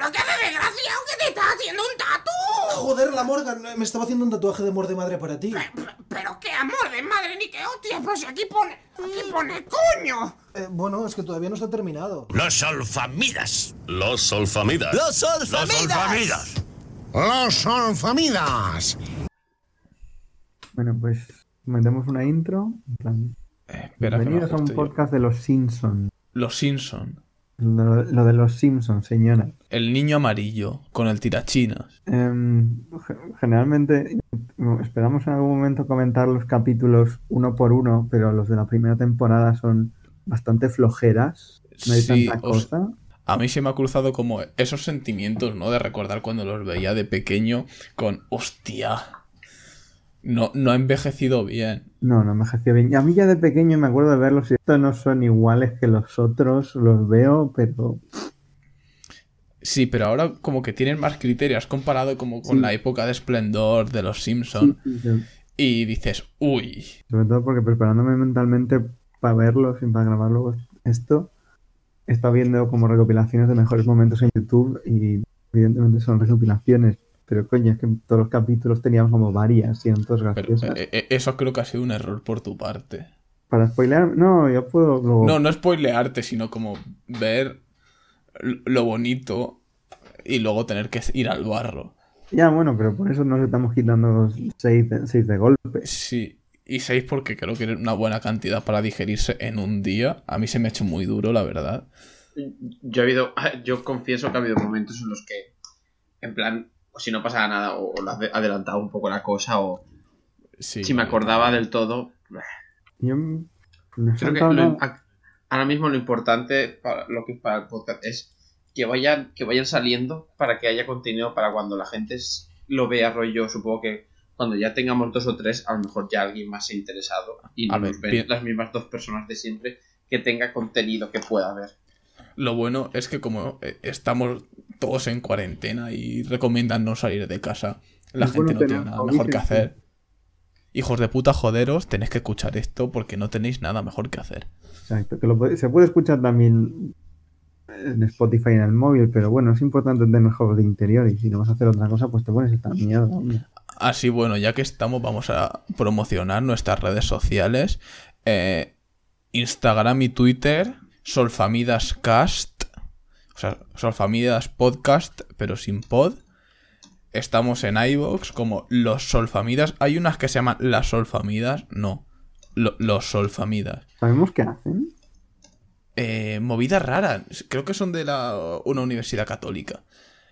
¿Pero qué haces, desgraciado? ¿Que te estás haciendo un tatu? Joder, la Morgan, me estaba haciendo un tatuaje de amor de madre para ti. Pe- pe- ¿Pero qué amor de madre ni qué hostia? Pues aquí pone... Aquí pone coño. Eh, bueno, es que todavía no está terminado. Los alfamidas. Los solfamidas. Los alfamidas. Los Solfamidas. Bueno, pues metemos una intro. en plan, Eh, espera, Bienvenidos a un yo. podcast de los Simpsons. Los Simpson. Lo, lo de los Simpsons, señora. El niño amarillo con el tirachinas. Em, ge- generalmente esperamos en algún momento comentar los capítulos uno por uno, pero los de la primera temporada son bastante flojeras. No hay Sí, tanta os- cosa. A mí se me ha cruzado como esos sentimientos, ¿no? De recordar cuando los veía de pequeño con hostia. No, no ha envejecido bien. No, no me ejerció bien. Y a mí ya de pequeño me acuerdo de verlos y estos no son iguales que los otros, los veo, pero Sí, pero ahora como que tienen más criterios comparado como con Sí. la época de esplendor de los Simpson sí, sí, y dices, uy, Sobre todo porque preparándome mentalmente para verlos y para grabar luego esto, estado viendo como recopilaciones de mejores momentos en YouTube y evidentemente son recopilaciones, pero coño, es que todos los capítulos teníamos como varias y eran pero graciosas. eh, eh, eso creo que ha sido un error por tu parte. Para spoilear, no, yo puedo luego... No, no spoilearte, sino como ver lo bonito y luego tener que ir al barro. Ya, bueno, pero por eso nos estamos quitando seis de, seis de golpe. Sí, y seis porque creo que es una buena cantidad para digerirse en un día. A mí se me ha hecho muy duro, la verdad. Yo he habido, yo confieso que ha habido momentos en los que, en plan, o si no pasaba nada, o, o lo ade- adelantaba un poco la cosa, o Sí. si me acordaba del todo. Yo no Creo que lo- ahora mismo lo importante para lo que es para el podcast es que vayan, que vayan saliendo para que haya contenido para cuando la gente lo vea rollo. Supongo que cuando ya tengamos dos o tres, a lo mejor ya alguien más se ha interesado y no nos ven las mismas dos personas de siempre que tenga contenido que pueda ver. Lo bueno es que como eh, estamos todos en cuarentena y recomiendan no salir de casa, la Es gente bueno no tiene nada mejor que hacer. Hijos de puta, joderos, tenéis que escuchar esto porque no tenéis nada mejor que hacer. Exacto, que lo puede- se puede escuchar también en Spotify en el móvil, pero bueno, es importante tener juegos de interior y si no vas a hacer otra cosa, pues te pones esta mierda. hombre. Así bueno, ya que estamos, vamos a promocionar nuestras redes sociales. Eh, Instagram y Twitter, Solfamidascast. O sea, Solfamidas Podcast, pero sin pod. Estamos en iVoox como Los Solfamidas. Hay unas que se llaman Las Solfamidas. No, lo- Los Solfamidas. ¿Sabemos qué hacen? Eh, movidas raras. Creo que son de la, una universidad católica.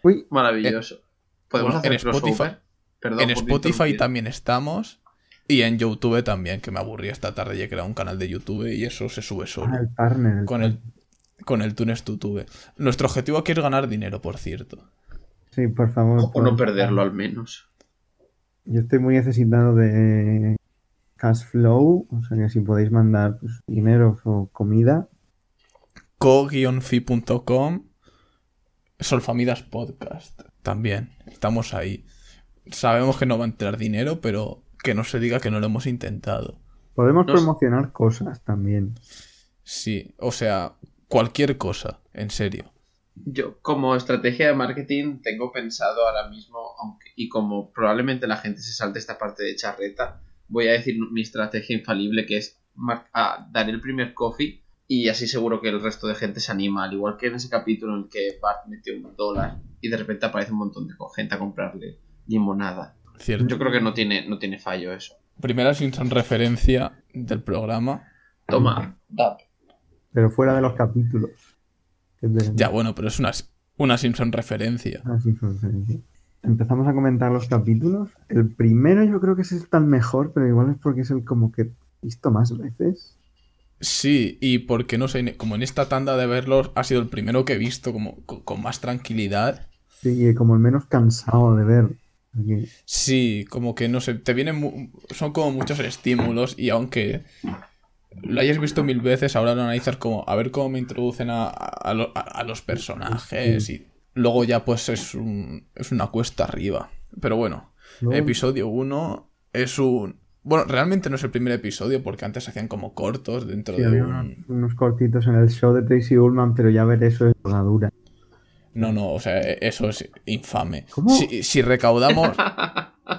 Uy, Maravilloso. ¿Podemos bueno, hacer en Spotify-? Perdón en Spotify también estamos. Y en YouTube también, que me aburrí esta tarde y he creado un canal de YouTube y eso se sube solo. ah, el partner. el con el con el Tunes YouTube. Nuestro objetivo aquí es ganar dinero, por cierto. Sí, por favor. O no perderlo al menos. Yo estoy muy necesitado de cash flow, o sea que si podéis mandar pues, dinero o comida, co-fi.com Solfamidas Podcast. También. Estamos ahí. Sabemos que no va a entrar dinero, pero que no se diga que no lo hemos intentado. podemos Nos- promocionar cosas también. Sí, o sea, cualquier cosa, en serio. Yo, como estrategia de marketing, tengo pensado ahora mismo, aunque, y como probablemente la gente se salte esta parte de charreta, voy a decir mi estrategia infalible, que es mar- a dar el primer coffee y así seguro que el resto de gente se anima, al igual que en ese capítulo en el que Bart metió un dólar y de repente aparece un montón de gente a comprarle limonada. Cierto. Yo creo que no tiene, no tiene fallo eso. Primera Simpson referencia del programa. Toma, dab. Pero fuera de los capítulos. Ya, bueno, pero es una, una Simpson referencia. Ah, sí, fue referencia. Empezamos a comentar los capítulos. El primero yo creo que es el tan mejor, pero igual es porque es el como que he visto más veces. Sí, y porque no sé, como en esta tanda de verlos ha sido el primero que he visto como con, con más tranquilidad. Sí, y como el menos cansado de ver. Porque- Sí, como que no sé, te vienen son como muchos estímulos y aunque lo hayas visto mil veces, ahora lo analizas como a ver cómo me introducen a, a lo- a- a los personajes y luego ya pues es, un, es una cuesta arriba. Pero bueno, episodio 1 es un... Bueno, realmente no es el primer episodio porque antes hacían como cortos dentro Sí, de había un... unos, cortitos en el show de Tracy Ullman, pero ya ver eso es dura. No, no, o sea, eso es infame. ¿Cómo? Si, si recaudamos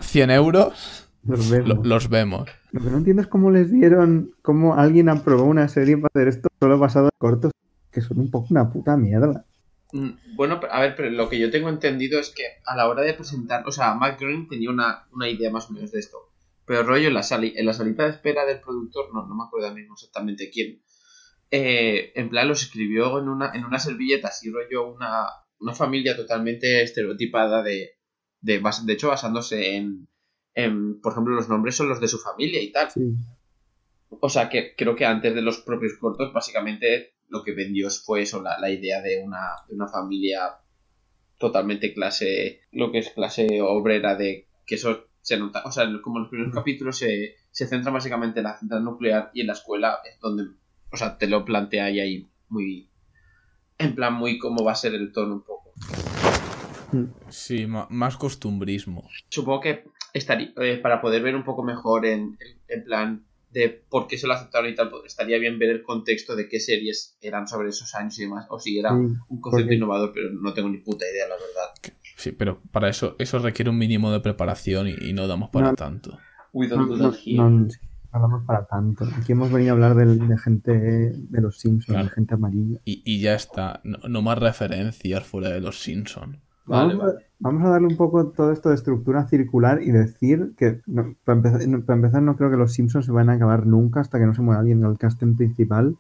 100 euros, Los vemos. lo- los vemos. Lo que no entiendo es cómo les dieron, cómo alguien aprobó una serie para hacer esto solo basado en cortos, que son un poco una puta mierda. Mm, Bueno, a ver, pero lo que yo tengo entendido es que a la hora de presentar, o sea, Matt Groening tenía una, una idea más o menos de esto. Pero rollo en la, sali- en la salita de espera del productor, no, no me acuerdo ahora mismo exactamente quién. eh, en plan los escribió en una, en una servilleta, así rollo una, una familia totalmente estereotipada de, de, de hecho basándose en, en, por ejemplo, los nombres son los de su familia y tal. Sí. O sea que creo que antes de los propios cortos, básicamente lo que vendió fue eso, la, la idea de una, de una familia totalmente clase, lo que es clase obrera, de que eso se nota, o sea, como en los primeros capítulos se, se centra básicamente en la central nuclear y en la escuela es donde, o sea, te lo plantea y ahí muy, en plan muy cómo va a ser el tono un poco. Sí, más costumbrismo. supongo que estaría eh, para poder ver un poco mejor en, en- plan de por qué se lo aceptaron y tal, pues, estaría bien ver el contexto de qué series eran sobre esos años y demás, o si era Sí, un concepto porque- innovador, pero no tengo ni puta idea, la verdad. Sí, pero para eso, eso requiere un mínimo de preparación y, y no damos para No. tanto. We No, don't do no, that here. no, no hablamos para tanto. Aquí hemos venido a hablar de, gente de los Simpsons, Claro. de gente amarilla. Y, y ya está. No, no más referencias fuera de los Simpsons. Vale, vamos, vale. Vamos a darle un poco todo esto de estructura circular y decir que, no, para, empezar, no, para empezar, no creo que los Simpsons se van a acabar nunca hasta que no se mueva alguien del casting principal.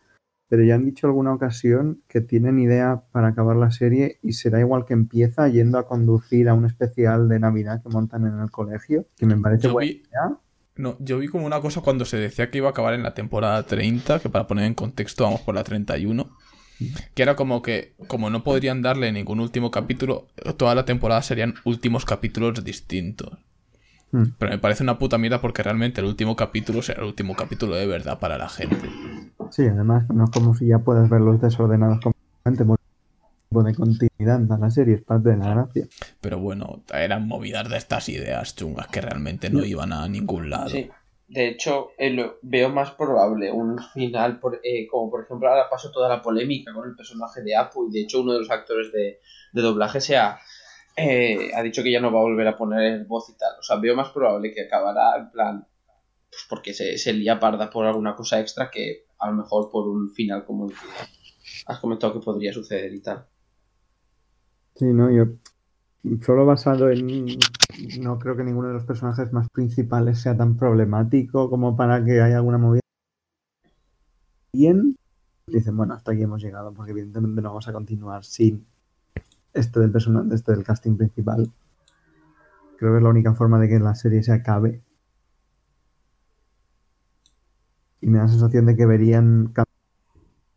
Pero ya han dicho alguna ocasión que tienen idea para acabar la serie y será igual que empieza yendo a conducir a un especial de Navidad que montan en el colegio, que me parece Yo buena vi, idea. no, yo vi como una cosa cuando se decía que iba a acabar en la temporada 30, que para poner en contexto vamos por la 31, que era como que, como no podrían darle ningún último capítulo, toda la temporada serían últimos capítulos distintos. Hmm. Pero me parece una puta mierda porque realmente el último capítulo será el último capítulo de verdad para la gente. Sí, además no es como si ya puedes verlos desordenados completamente por tipo de continuidad en la serie, es parte de la gracia. Pero bueno, eran movidas de estas ideas chungas que realmente no iban a ningún lado. Sí. De hecho, eh, lo- veo más probable un final, por, eh, como por ejemplo ahora pasó toda la polémica con el personaje de Apu y de hecho uno de los actores de, de doblaje se ha, eh, ha dicho que ya no va a volver a poner voz y tal. O sea, veo más probable que acabará en plan, pues porque se, se lía parda por alguna cosa extra que a lo mejor por un final como el que has comentado que podría suceder y tal. Sí, no, yo solo basado en... No creo que ninguno de los personajes más principales sea tan problemático como para que haya alguna movida. Bien, dicen, bueno, hasta aquí hemos llegado, porque evidentemente no vamos a continuar sin este del personaje, este del casting principal. Creo que es la única forma de que la serie se acabe. Y me da la sensación de que deberían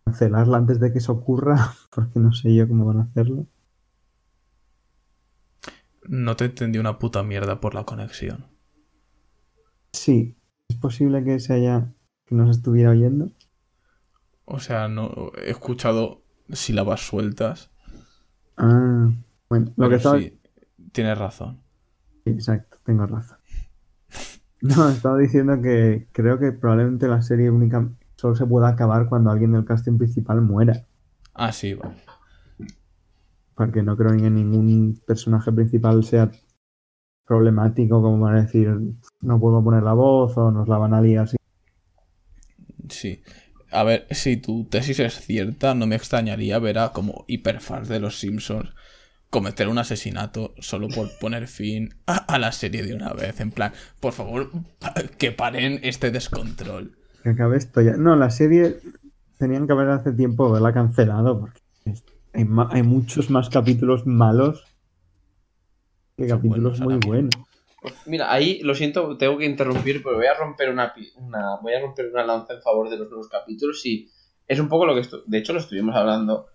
cancelarla antes de que eso ocurra, porque no sé yo cómo van a hacerlo. No te entendí una puta mierda por la conexión. Sí, es posible que se haya que nos estuviera oyendo. O sea, no he escuchado sílabas sueltas. Ah, bueno, lo Pero que estaba sí, tienes razón. Sí, Exacto, tengo razón. No, estaba diciendo que creo que probablemente la serie única solo se pueda acabar cuando alguien del casting principal muera. Ah, sí, vale. Porque no creo que ningún personaje principal sea problemático como para decir no puedo poner la voz o nos la van a liar. así. Sí. A ver, si tu tesis es cierta, no me extrañaría ver a como hiperfans de los Simpsons cometer un asesinato solo por poner fin a, a la serie de una vez. En plan, por favor, que paren este descontrol. Que acabe esto ya. No, la serie tenían que haber hace tiempo haberla cancelado porque hay, muchos más capítulos malos que Son capítulos buenos muy buenos. Mira, ahí lo siento, tengo que interrumpir, pero voy a romper una, voy a romper una lanza en favor de los nuevos capítulos y es un poco lo que estu- de hecho lo estuvimos hablando.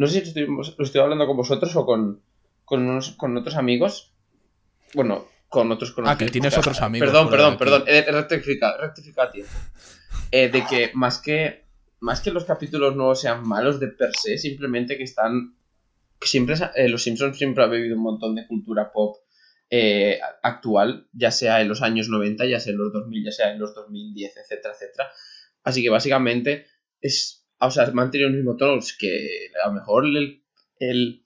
No sé si lo estoy hablando con vosotros o con con, unos, con otros amigos. Bueno, con otros Ah, conocidos. que tienes otros amigos. Perdón, perdón, perdón, he rectificado, rectificado a tiempo. Eh, de que más que más que los capítulos nuevos sean malos de per se, simplemente que están que siempre eh, los Simpsons siempre ha bebido un montón de cultura pop eh, actual, ya sea en los años 90, ya sea en los 2000, ya sea en los 2010, etcétera, etcétera. Así que básicamente es, o sea, ha mantenido el mismo tono, es que a lo mejor el, el,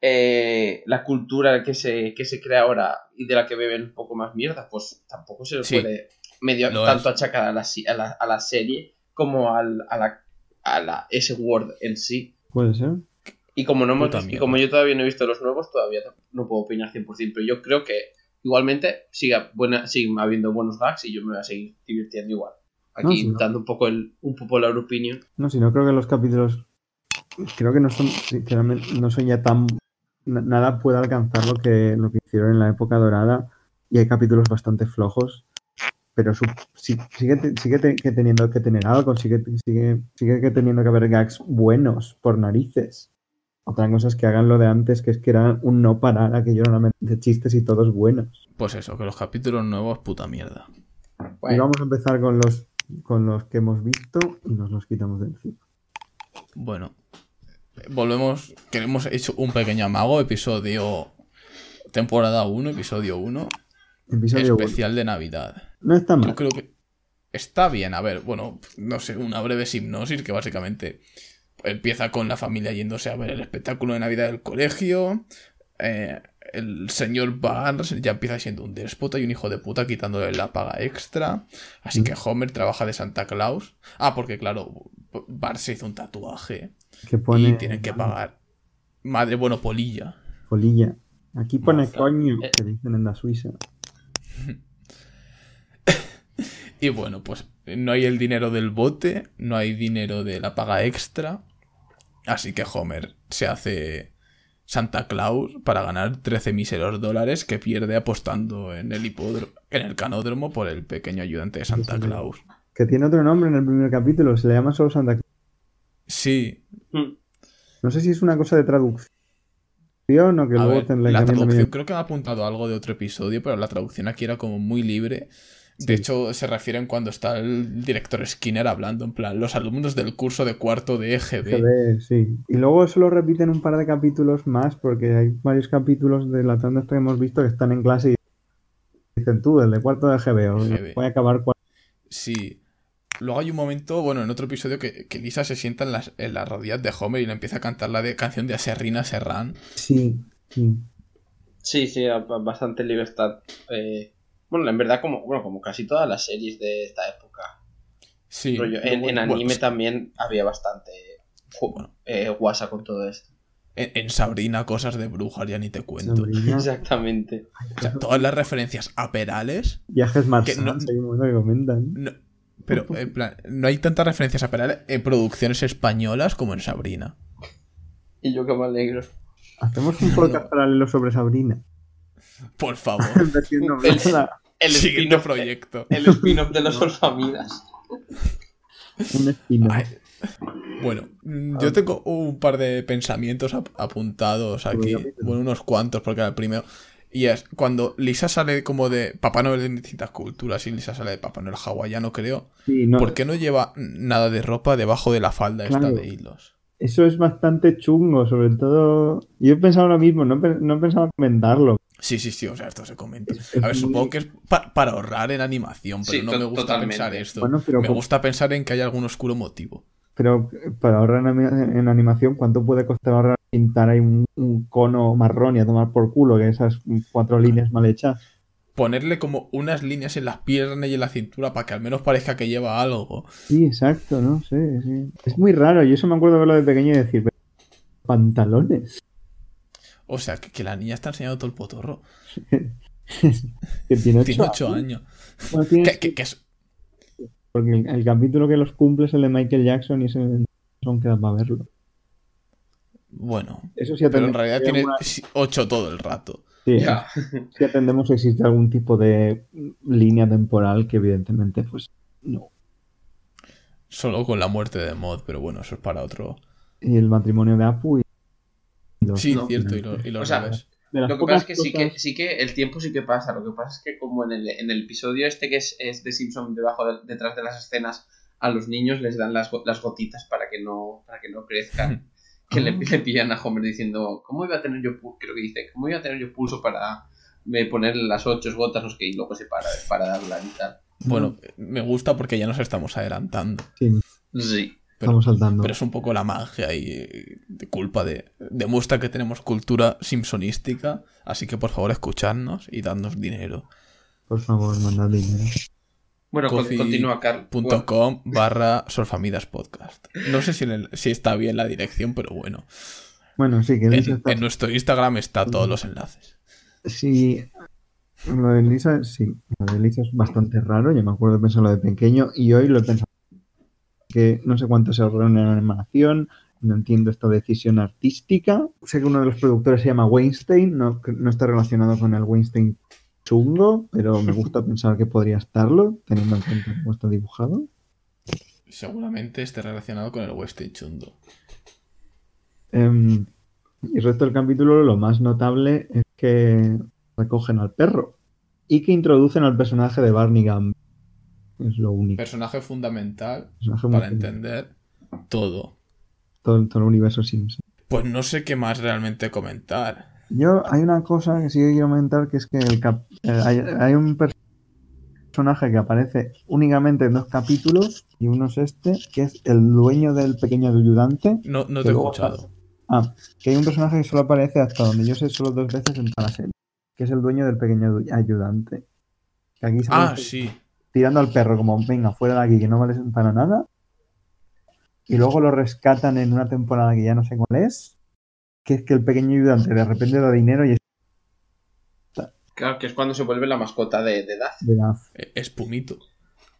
eh, la cultura que se, que se crea ahora y de la que beben un poco más mierda, pues tampoco se le Sí, puede medio lo tanto es. achacar a la, a la, a la serie como al, a la, a la ese Word en sí. Puede ser. Y como, no hemos y como yo todavía no he visto los nuevos, todavía no puedo opinar 100%, pero yo creo que igualmente siga buena, sigue habiendo buenos gags y yo me voy a seguir divirtiendo igual. Aquí No, dando un poco el un popular opinion. No, si no creo que los capítulos. Creo que no son, sinceramente, no son ya tan. na- Nada puede alcanzar lo que, lo que hicieron en la época dorada. Y hay capítulos bastante flojos. Pero su- sigue, sigue te- que teniendo que tener algo. Sigue, sigue, sigue que teniendo que haber gags buenos por narices. Otra cosa es que hagan lo de antes, que es que era un no parar, aquello era de chistes y todos buenos. Pues eso, que los capítulos nuevos, puta mierda. Y vamos a empezar con los, con los que hemos visto y nos los quitamos de encima. Bueno, volvemos, que hemos hecho un pequeño amago, episodio, temporada 1, episodio 1, Episodio uno. especial de Navidad. No está mal. Yo creo que está bien, a ver, bueno, no sé, una breve hipnosis que básicamente empieza con la familia yéndose a ver el espectáculo de Navidad del colegio. eh, el señor Barnes ya empieza siendo un déspota y un hijo de puta quitándole la paga extra. Así que Homer trabaja de Santa Claus. Ah, porque claro, Barnes se hizo un tatuaje que pone y tienen que pagar. Madre, bueno, polilla. polilla. Aquí pone Maza. coño, Eh. que dicen en la Suiza. Y bueno, pues no hay el dinero del bote, no hay dinero de la paga extra. Así que Homer se hace Santa Claus para ganar 13 míseros dólares que pierde apostando en el hipódromo, en el canódromo por el pequeño ayudante de Santa Claus. Que tiene otro nombre en el primer capítulo, se le llama solo Santa Claus. Sí, mm, No sé si es una cosa de traducción o que a luego ver, la traducción creo que me ha apuntado algo de otro episodio, pero la traducción aquí era como muy libre. De hecho, se refieren cuando está el director Skinner hablando, en plan, los alumnos del curso de cuarto de EGB. GB, sí. Y luego eso lo repiten un par de capítulos más porque hay varios capítulos de la tanda que hemos visto que están en clase y dicen tú, el de cuarto de GB, o GB. voy a acabar cuarto. Sí. Luego hay un momento, bueno, en otro episodio que, que Lisa se sienta en las, en las rodillas de Homer y le empieza a cantar la de, canción de Aserrina Serrán. Sí, sí. Sí, sí, bastante libertad. eh, bueno, en verdad, como, bueno, como casi todas las series de esta época. Sí. Rollo, en, luego- en bueno, anime también había bastante Bueno. eh, guasa con todo esto. en, en Sabrina, cosas de brujas, ya ni te cuento. Sabrina, Exactamente. O sea, todas las referencias a Perales, Viajes marcianos, no- un momento que comentan. no- pero en plan, no hay tantas referencias a Perales en producciones españolas como en Sabrina. Y yo que me alegro. Hacemos un podcast paralelo sobre Sabrina. Por favor, El- El siguiente spin-off proyecto. el spin-off de los Orfamidas. un spin Ay, Bueno, mm, yo tengo un par de pensamientos ap- apuntados aquí. Bueno, unos cuantos, porque era el primero. Y es cuando Lisa sale como de Papá Noel en distintas culturas y Lisa sale de Papá Noel hawaiano, creo. Sí, no, ¿Por qué no lleva nada de ropa debajo de la falda Claro. esta de hilos? Eso es bastante chungo, sobre todo. Yo he pensado lo mismo, no, no pensaba comentarlo. Sí, sí, sí, o sea, esto se comenta. A ver, supongo que es pa- para ahorrar en animación, pero Sí, no me gusta totalmente. pensar esto. Bueno, pero me gusta pensar en que hay algún oscuro motivo. Pero eh, para ahorrar en, ani- en animación, ¿cuánto puede costar ahorrar pintar ahí un, un cono marrón y a tomar por culo que esas cuatro líneas mal hechas? Ponerle como unas líneas en las piernas y en la cintura para que al menos parezca que lleva algo. Sí, exacto, no sé. sí. Es muy raro. Yo eso me acuerdo de verlo de pequeño y decir, "Pero, pantalones. O sea, que, que la niña está enseñando todo el potorro. que tiene ocho, Tiene 8 años. Bueno, tiene- Que, que- que es- Porque el, el capítulo que los cumple es el de Michael Jackson y ese son queda para verlo. Bueno, Eso sí pero en atendemos realidad tiene alguna- 8 todo el rato. sí, Ya. si atendemos si existe algún tipo de línea temporal que evidentemente pues no. Solo con la muerte de Mod, pero bueno, eso es para otro. Y el matrimonio de Apu y Sí, no. cierto, y, lo- y los O sea, Lo que pasa es que sí, que sí que el tiempo sí que pasa. Lo que pasa es que como en el, en el episodio este que es, es de Simpson debajo de- detrás de las escenas, a los niños les dan las, las gotitas para que no, para que no crezcan. Que le, le pillan a Homer diciendo, ¿cómo iba a tener yo pulso? Creo que dice, ¿cómo iba a tener yo pulso para eh, ponerle las ocho gotas? No sé qué, y luego se para, para darla y tal. Bueno, me gusta porque ya nos estamos adelantando. Sí, Sí. Estamos saltando. Pero es un poco la magia y de culpa de. Demuestra que tenemos cultura simpsonística. Así que por favor, escuchadnos y dadnos dinero. Por favor, mandad dinero. Bueno, Coffee continúa, Carl. punto com barra Solfamidas Podcast. No sé si, el- si está bien la dirección, pero bueno. Bueno, sí, que En, está... en nuestro Instagram está todos los enlaces. Sí, lo de Lisa, sí, lo de Lisa es bastante raro. Yo me acuerdo de pensarlo de pequeño y hoy lo he pensado. Que no sé cuánto se ahorraron en animación, no entiendo esta decisión artística. Sé que uno de los productores se llama Weinstein, no, no está relacionado con el Weinstein chungo, pero me gusta pensar que podría estarlo, teniendo en cuenta cómo está dibujado. Seguramente esté relacionado con el Western Chundo. Em, y el resto del capítulo, lo más notable es que recogen al perro y que introducen al personaje de Barney Gump. Es lo único. Personaje fundamental Personaje para entender todo. todo, todo el universo Simpson. Pues no sé qué más realmente comentar. Yo, hay una cosa que sí que quiero comentar, que es que el cap- eh, hay, hay un per- personaje que aparece únicamente en dos capítulos, y uno es este, que es el dueño del pequeño ayudante. No, no te he escuchado. Ah, que hay un personaje que solo aparece hasta donde yo sé solo dos veces en toda la serie, que es el dueño del pequeño ayu- ayudante. Que aquí Ah, sí. Tirando al perro como, venga, fuera de aquí, que no vales para nada. Y luego lo rescatan en una temporada que ya no sé cuál es, que es que el pequeño ayudante de repente da dinero y es Claro, que es cuando se vuelve la mascota de, de Duff. de Gaff, Eh, Espumito.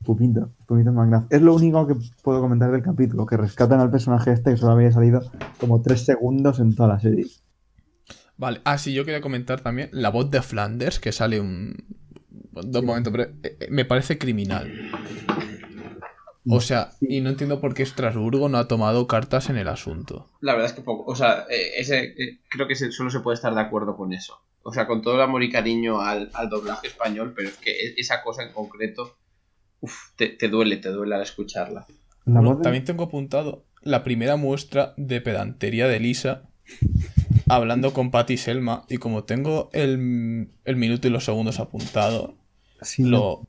Pupito, Pupito McGrath. Es lo único que puedo comentar del capítulo, que rescatan al personaje este que solo había salido como tres segundos en toda la serie. Vale. Ah, sí, yo quería comentar también la voz de Flanders, que sale un. Dos momentos, pero eh, eh, me parece criminal. O sea, y no entiendo por qué Estrasburgo no ha tomado cartas en el asunto. La verdad es que poco. O sea, eh, ese, creo que solo se puede estar de acuerdo con eso. O sea, con todo el amor y cariño al, al doblaje español, pero es que e- esa cosa en concreto, uf, te, te duele, te duele al escucharla. La Bueno, voz de- También tengo apuntado la primera muestra de pedantería de Lisa hablando con Patty Selma. Y como tengo el, el minuto y los segundos apuntado, sí, lo,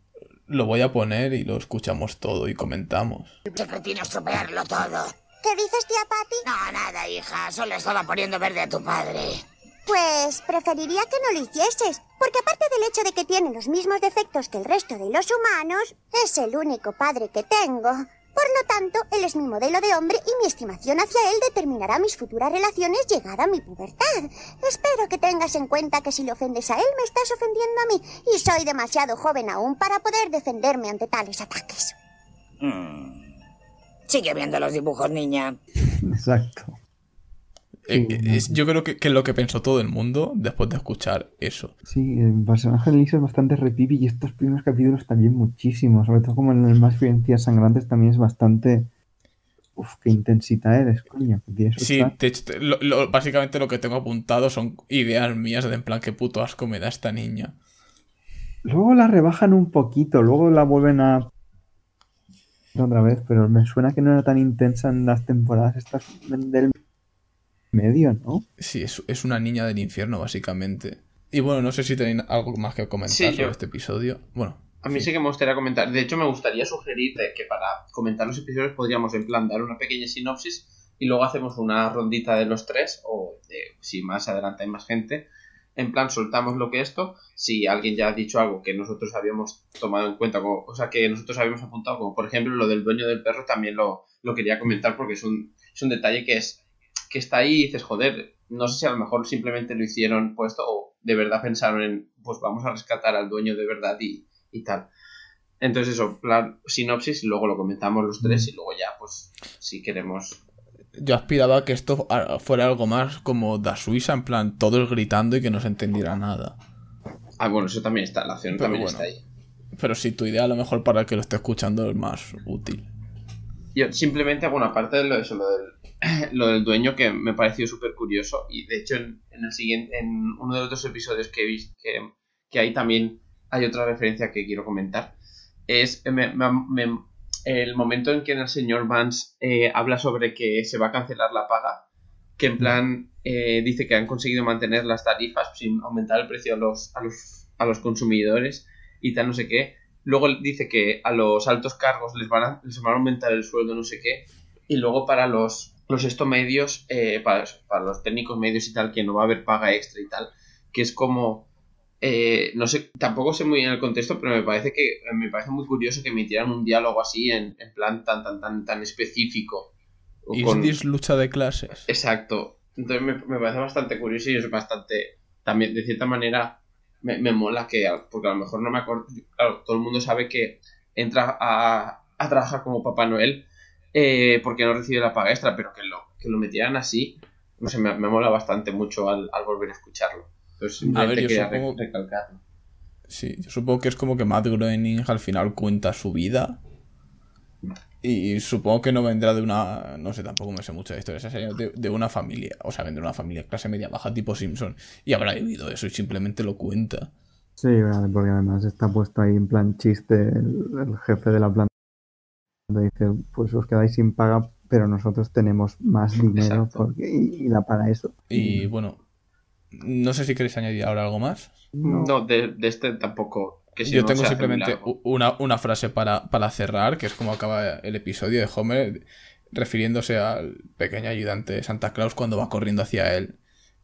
lo voy a poner y lo escuchamos todo y comentamos. Siempre tiene que estropearlo todo. ¿Qué dices, tía Patty? No, nada, hija. Solo estaba poniendo verde a tu padre. Pues preferiría que no lo hicieses, porque aparte del hecho de que tiene los mismos defectos que el resto de los humanos, es el único padre que tengo. Por lo tanto, él es mi modelo de hombre y mi estimación hacia él determinará mis futuras relaciones llegada a mi pubertad. Espero que tengas en cuenta que si le ofendes a él, me estás ofendiendo a mí, y soy demasiado joven aún para poder defenderme ante tales ataques. Hmm. Sigue viendo los dibujos, niña. Exacto. Eh, es- yo creo que, que es lo que pensó todo el mundo después de escuchar eso. Sí, el personaje de Lisa es bastante repipi y estos primeros capítulos también muchísimo. Sobre todo como en el más violencias sangrantes también es bastante... Uf, qué intensita eres, coño. Sí, te- lo- lo- básicamente lo que tengo apuntado son ideas mías de en plan qué puto asco me da esta niña. Luego la rebajan un poquito, luego la vuelven a... Otra vez, pero me suena que no era tan intensa en las temporadas estas del medio, ¿no? Sí, es, es una niña del infierno, básicamente. Y bueno, no sé si tenéis algo más que comentar Sí, sobre yo- este episodio. Bueno, A mí sí. que me gustaría comentar. De hecho, me gustaría sugerirte que para comentar los episodios podríamos, en plan, dar una pequeña sinopsis y luego hacemos una rondita de los tres, o de, si más adelante hay más gente. En plan, soltamos lo que esto. Si alguien ya ha dicho algo que nosotros habíamos tomado en cuenta, como, o sea, que nosotros habíamos apuntado, como por ejemplo lo del dueño del perro, también lo, lo quería comentar porque es un, es un detalle que es que está ahí y dices, joder, no sé si a lo mejor simplemente lo hicieron puesto o de verdad pensaron en, pues vamos a rescatar al dueño de verdad y, y tal. Entonces eso, plan, sinopsis y luego lo comentamos los tres y luego ya, pues, si queremos... yo aspiraba que esto fuera algo más como Da Suiza, en plan todos gritando y que no se entendiera nada. Ah, bueno, eso también está, la acción Pero también bueno. está ahí. Pero si tu idea a lo mejor para el que lo esté escuchando es más útil. Yo simplemente hago una parte de lo, eso, lo, del, lo del dueño que me pareció súper curioso y de hecho en, en el siguiente, en uno de los otros episodios que he visto que, que ahí también hay otra referencia que quiero comentar. Es me- me- me- el momento en que el señor Vance eh, habla sobre que se va a cancelar la paga que en plan eh, dice que han conseguido mantener las tarifas sin aumentar el precio a los, a los, a los consumidores y tal no sé qué. Luego dice que a los altos cargos les van a, les van a aumentar el sueldo, no sé qué. Y luego para los, los esto medios, eh, para, para los técnicos medios y tal, que no va a haber paga extra y tal, que es como eh, no sé, tampoco sé muy bien el contexto, pero me parece que me parece muy curioso que emitieran un diálogo así en, en plan tan tan tan tan específico. ¿Is con- this lucha de clases? Exacto. Entonces me, me parece bastante curioso y es bastante. También, de cierta manera, me, me mola que. Porque a lo mejor no me acuerdo. Claro, todo el mundo sabe que entra a, a trabajar como Papá Noel eh, porque no recibe la paga extra, pero que lo, que lo metieran así. No sé, me, me mola bastante mucho al, al volver a escucharlo. Entonces, A ver, yo supongo- recalcarlo. Sí, yo supongo que es como que Matt Groening al final cuenta su vida. Y supongo que no vendrá de una. No sé, tampoco me sé mucho de historia. esa De, de una familia. O sea, vendrá de una familia clase media baja tipo Simpson. Y habrá vivido eso y simplemente lo cuenta. Sí, vale, porque además está puesto ahí en plan chiste el, el jefe de la planta. Dice, pues os quedáis sin paga, pero nosotros tenemos más dinero porque, y, y la paga eso. Y bueno. No sé si queréis añadir ahora algo más. No, de, de este tampoco. Que si Yo no, tengo simplemente una, una frase para, para cerrar, que es como acaba el episodio de Homer, refiriéndose al pequeño ayudante de Santa Claus cuando va corriendo hacia él,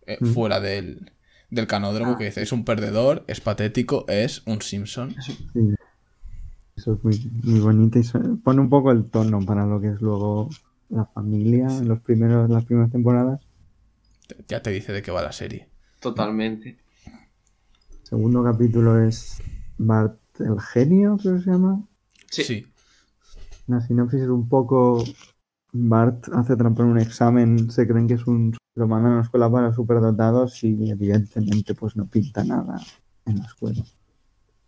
eh, Mm. fuera del, del canódromo, que dice, es un perdedor, es patético, es un Simpson. Sí. Eso es muy, muy bonito y pone un poco el tono para lo que es luego la familia en los primeros, las primeras temporadas. Ya te dice de qué va la serie. Totalmente. segundo capítulo es Bart el genio, creo que se llama. Sí. Sí. La sinopsis es un poco. Bart hace trampa en un examen, se creen que es un. Lo mandan a una escuela para superdotados y evidentemente pues no pinta nada en la escuela.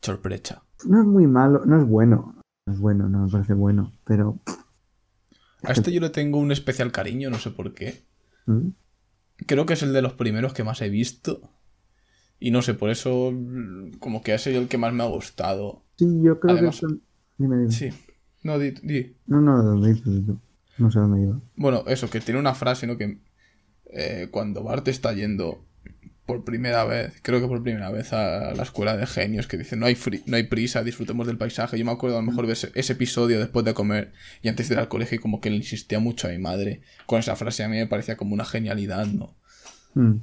Sorpresa. No es muy malo, no es bueno. No es bueno, no me parece bueno, pero. A este yo le tengo un especial cariño, no sé por qué. ¿Mm? Creo que es el de los primeros que más he visto. Y no sé, por eso como que ha sido el que más me ha gustado. Sí, yo creo Además- que. son- Dime, dime. Sí. No, di, di. No, no, ¿dónde dices tú? No sé dónde iba. Bueno, eso, que tiene una frase, ¿no? Que eh, cuando Bart está yendo por primera vez, creo que por primera vez a la escuela de genios, que dice, no hay, fri- no hay prisa, disfrutemos del paisaje. Yo me acuerdo a lo mejor de ese, ese episodio después de comer y antes de ir al colegio, y como que le insistía mucho a mi madre con esa frase. A mí me parecía como una genialidad, ¿no? Mm.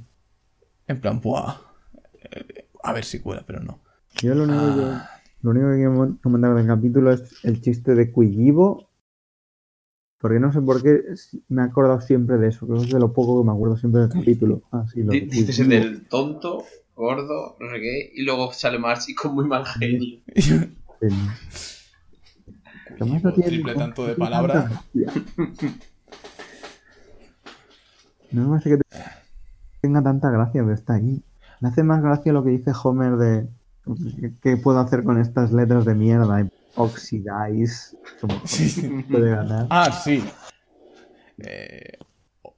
En plan, ¡buah! eh, a ver si cuela, pero no. Yo lo único, que, Ah. lo único que quiero comentar del capítulo es el chiste de Quigibo. Porque no sé por qué me he acordado siempre de eso. Creo que es de lo poco que me acuerdo siempre del capítulo. Ah, lo Dices del tonto, gordo, no sé qué, y luego sale Marcy con muy mal genio. Sí. Además, no tiene Triple tanto de no tiene palabra. tanta gracia. No me hace que te- tenga tanta gracia, pero está ahí. Me hace más gracia lo que dice Homer de ¿qué- qué puedo hacer con estas letras de mierda? Oxidize. Como Sí. puede ganar. Ah, sí. Eh,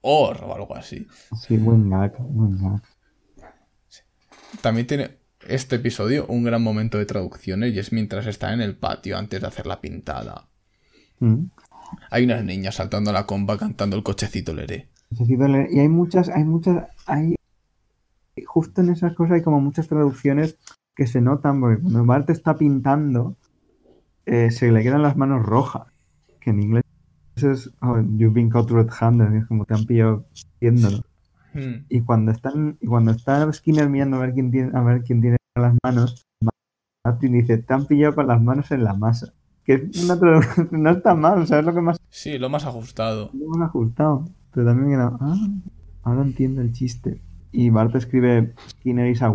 or o algo así. Sí, buen gag, buen gag. También tiene este episodio un gran momento de traducciones y es mientras está en el patio antes de hacer la pintada. Mm. Hay unas niñas saltando a la comba cantando el cochecito leré. Y hay muchas, hay muchas, hay justo en esas cosas hay como muchas traducciones que se notan, porque cuando Bart está pintando, eh, se le quedan las manos rojas. Que en inglés es oh, you've been caught red-handed, es como te han pillado haciéndolo. Hmm. Y cuando están, y cuando está Skinner mirando a ver quién tiene, a ver quién tiene las manos, Martin dice, te han pillado con las manos en la masa. Que una no está mal, ¿sabes lo que más Sí, lo más ajustado. lo hemos ajustado. Pero también queda, ah, ahora entiendo el chiste. Y Bart escribe Skinner is a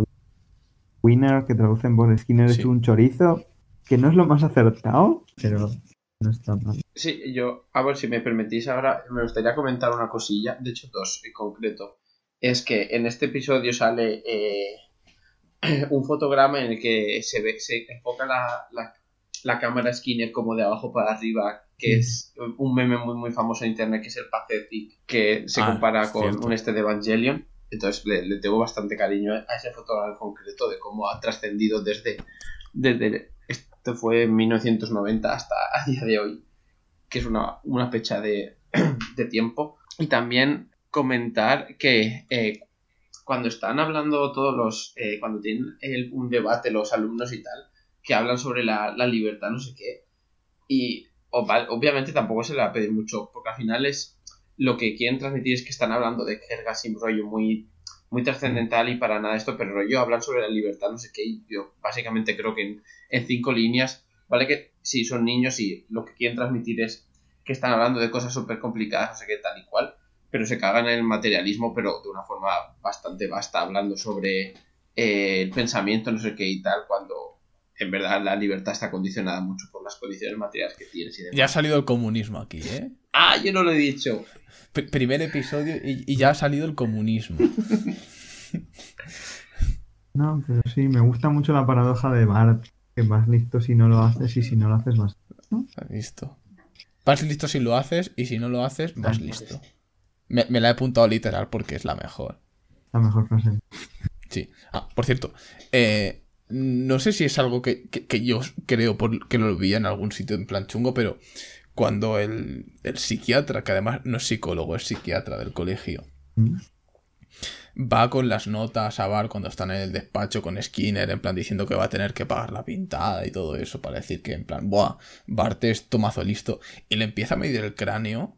winner, que traducen por Skinner Sí. es un chorizo, que no es lo más acertado, pero no está mal. Sí, yo, a ver si me permitís ahora, me gustaría comentar una cosilla, de hecho dos en concreto. Es que en este episodio sale eh, un fotograma en el que se ve, se enfoca la, la, la cámara Skinner como de abajo para arriba, que es un meme muy muy famoso en internet que es el Pathetic, que se Ah, compara con cierto. un este de Evangelion. Entonces le, le tengo bastante cariño a ese fotograma en concreto de cómo ha trascendido desde, desde esto fue en 1990 hasta a día de hoy que es una, una fecha de, de tiempo. Y también comentar que eh, cuando están hablando todos los, eh, cuando tienen un debate los alumnos y tal, que hablan sobre la, la libertad, no sé qué, y obviamente tampoco se le va a pedir mucho, porque al final es lo que quieren transmitir es que están hablando de jerga sin rollo muy, muy trascendental y para nada esto, pero rollo hablan sobre la libertad, no sé qué, y yo básicamente creo que en, en cinco líneas, vale que sí, son niños y lo que quieren transmitir es que están hablando de cosas súper complicadas, no sé qué, tal y cual, pero se cagan en el materialismo, pero de una forma bastante vasta, hablando sobre eh, el pensamiento, no sé qué y tal, cuando en verdad la libertad está condicionada mucho por las condiciones materiales que tienes y demás. Ya ha salido el comunismo aquí, ¿eh? Ah, yo no lo he dicho. Pr- primer episodio y, y ya ha salido el comunismo. No, pero sí, me gusta mucho la paradoja de Bart, que vas listo si no lo haces y si no lo haces vas... Has visto. Vas listo si lo haces y si no lo haces, vas listo. Me, me la he apuntado literal porque es la mejor. La mejor frase. Sí. Ah, por cierto, eh, no sé si es algo que, que- que yo creo por, que lo vi en algún sitio en plan chungo, pero cuando el, el psiquiatra, que además no es psicólogo, es psiquiatra del colegio, Mm. va con las notas a Bar cuando están en el despacho con Skinner, en plan diciendo que va a tener que pagar la pintada y todo eso, para decir que en plan, buah, Bart es tomazo listo, y le empieza a medir el cráneo.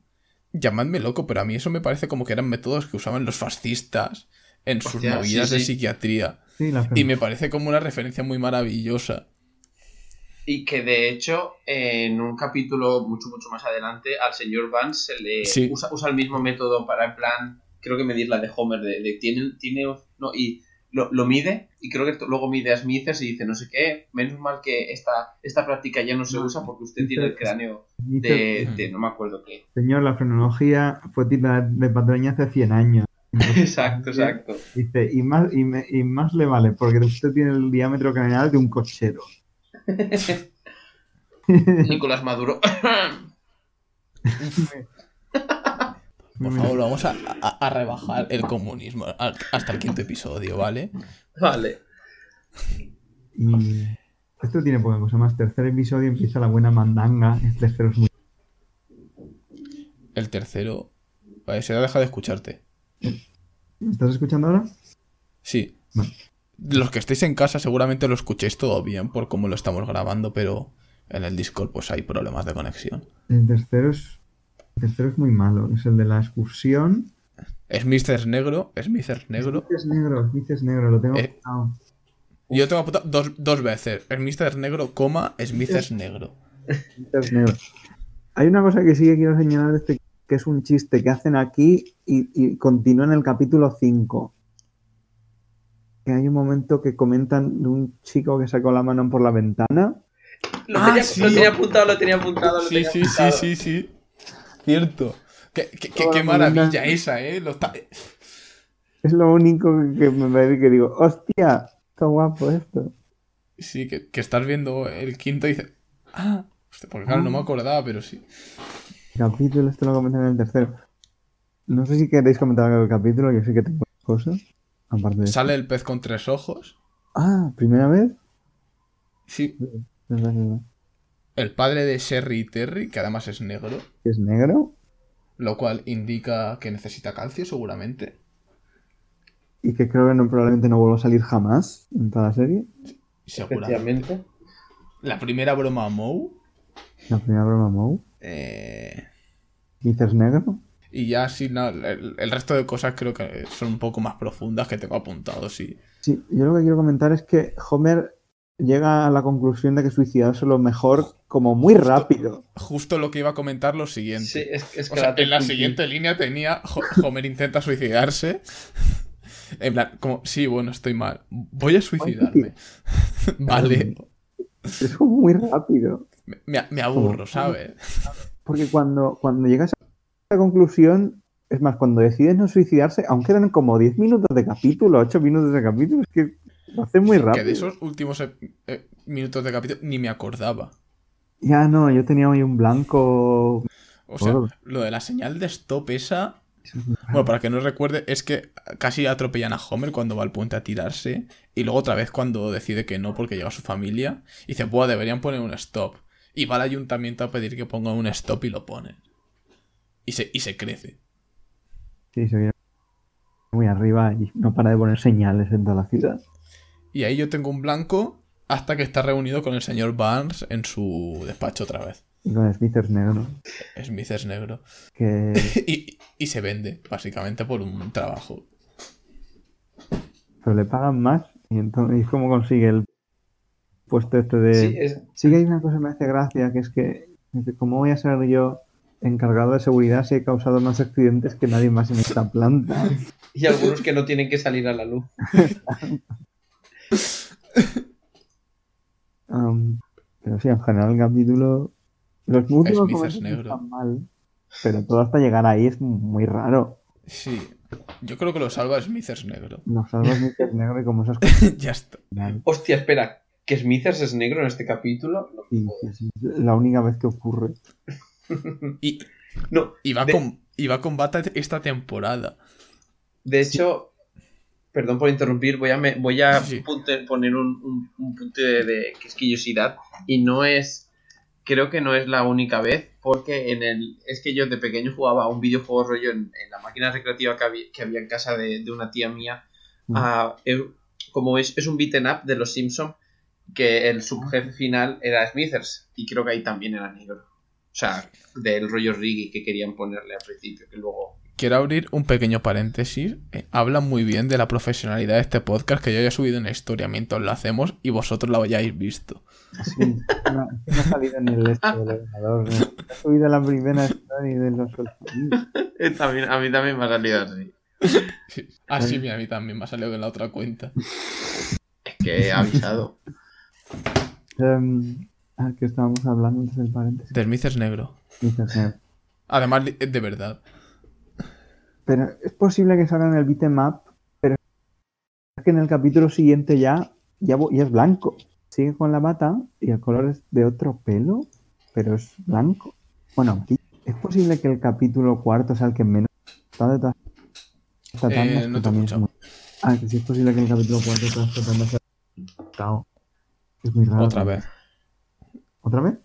Llamadme loco, pero a mí eso me parece como que eran métodos que usaban los fascistas en sus movidas sí, de psiquiatría. Sí, la Y me parece como una referencia muy maravillosa. Y que de hecho, en un capítulo mucho, mucho más adelante, al señor Vance se le Sí. usa, usa el mismo método para, en plan, creo que medir la de Homer, de, de tiene, tiene, no, y lo, lo mide, y creo que luego mide a Smithers y dice, no sé qué, menos mal que esta, esta práctica ya no se usa porque usted tiene el cráneo de no me acuerdo qué. Señor, la frenología fue tita de patraña hace 100 años. Exacto, exacto. Dice, y más, y, me- y más le vale, porque usted tiene el diámetro craneal de un cochero. Nicolás Maduro. Por favor, vamos a, a- a rebajar el comunismo hasta el quinto episodio, ¿vale? vale. Y esto tiene poca cosa más. Tercer episodio empieza la buena mandanga. El tercero es muy... El tercero. Vale, se ha dejado de escucharte. ¿Me estás escuchando ahora? Sí. Vale. Los que estéis en casa seguramente lo escuchéis todo bien por cómo lo estamos grabando, pero en el Discord pues hay problemas de conexión. El tercero es... El tercero es muy malo. Es el de la excursión. Es negro, Smith es negro. Smith es negro, es negro, lo tengo Eh. apuntado. Yo tengo apuntado dos, dos veces. Es negro, coma, es negro. Smith es negro. Hay una cosa que sí que quiero señalar de este, que es un chiste que hacen aquí y, y continúa en el capítulo 5. Que hay un momento que comentan de un chico que sacó la mano por la ventana. Lo, Ah, tenía, sí. lo tenía apuntado, lo tenía apuntado, lo Sí, tenía sí, sí, apuntado. sí, sí. Cierto. Qué, qué- qué- maravilla esa, ¿eh? Lo Es lo único que me parece que digo, hostia, está guapo esto. Sí, que, que estás viendo el quinto y dices... Ah, porque claro, no me acordaba, pero sí. Capítulo, esto lo comentan en el tercero. No sé si queréis comentar algo del capítulo, yo sé que tengo cosas. Aparte de Sale el pez con tres ojos. Ah, ¿primera vez? Sí. El padre de Sherry y Terry, que además es negro, ¿Es negro? lo cual indica que necesita calcio seguramente. Y que creo que no, probablemente no vuelva a salir jamás en toda la serie. Seguramente. La primera broma a Moe. La primera broma Moe. Eh, Dices negro. y ya así, no, el, el resto de cosas creo que son un poco más profundas que tengo apuntados, sí. Sí, yo lo que quiero comentar es que Homer llega a la conclusión de que suicidarse es lo mejor como muy rápido. Justo lo que iba a comentar lo siguiente. Sí, es, es O que sea, la en la siguiente línea tenía Ho- Homer intenta suicidarse. En plan, como, sí, bueno, estoy mal. Voy a suicidarme. vale. Es como muy rápido. Me, aburro, ¿sabes? Porque cuando, cuando llegas a la conclusión, es más, cuando decides no suicidarse, aún quedan como 10 minutos de capítulo, 8 minutos de capítulo, es que lo hace muy Que rápido. de esos últimos eh, eh, minutos de capítulo ni me acordaba. Ya no, yo tenía hoy un blanco. O sea, Oh. lo de la señal de stop esa. Bueno, para que no recuerde, es que casi atropellan a Homer cuando va al puente a tirarse. Y luego otra vez cuando decide que no porque llega su familia. Y dice, buah, deberían poner un stop. Y va al ayuntamiento a pedir que pongan un stop y lo ponen. Y se, y se crece. Sí, se viene muy arriba y no para de poner señales en toda la ciudad. Y ahí yo tengo un blanco hasta que está reunido con el señor Barnes en su despacho otra vez. Y con Smithers negro. Smith es negro. Que Y, y se vende, básicamente, por un trabajo. pero le pagan más. Y entonces, ¿y cómo consigue el puesto este de. Sí, es- Sí que hay una cosa que me hace gracia, que es que, ¿cómo voy a ser yo encargado de seguridad si he causado más accidentes que nadie más en esta planta? y algunos que no tienen que salir a la luz. Pero sí, en general el capítulo... Los es momentos no negro. están mal, pero todo hasta llegar ahí es muy raro. Sí. Yo creo que lo salva Smith es negro. Nos salva Smith es negro y como esas cosas... ya está. Hostia, espera, ¿que Smithers es negro en este capítulo? No, Sí, sí, sí, es la única vez que ocurre. Y, No, y, va, de- con, y va a combate esta temporada. De hecho, perdón por interrumpir, voy a, me- voy a Sí. punte- poner un, un- un punto de, de quisquillosidad y no es, creo que no es la única vez, porque en el, es que yo de pequeño jugaba a un videojuego rollo en, en la máquina recreativa que había, que había en casa de, de una tía mía, Mm. a- eh, como es, es un beaten up de los Simpsons, que el subjefe final era Smithers y creo que ahí también era negro. O sea, del rollo Riggy que querían ponerle al principio, que luego Quiero abrir un pequeño paréntesis. Eh, habla muy bien de la profesionalidad de este podcast que yo haya subido una historia mientras lo hacemos y vosotros la hayáis visto. Sí, no, ha salido en el este del ordenador. ¿no? Ha subido la primera story de los también, a mí también me ha salido así. Sí. Ah, sí, a mí también me ha salido de la otra cuenta. Es que he avisado. Em, ah, que estábamos hablando antes del paréntesis. De Smith es negro. Eh, Además, de verdad. Pero es posible que salga en el beatmap, pero es que en el capítulo siguiente ya, ya, ya es blanco. Sigue con la bata y el color es de otro pelo, pero es blanco. Bueno, es posible que el capítulo cuarto sea el que menos está de todas Eh, tandas, no que te también es escucho. muy- Ah, que sí es posible que el capítulo cuarto de tandas sea Cao. Es muy raro. Otra vez. ¿Otra vez?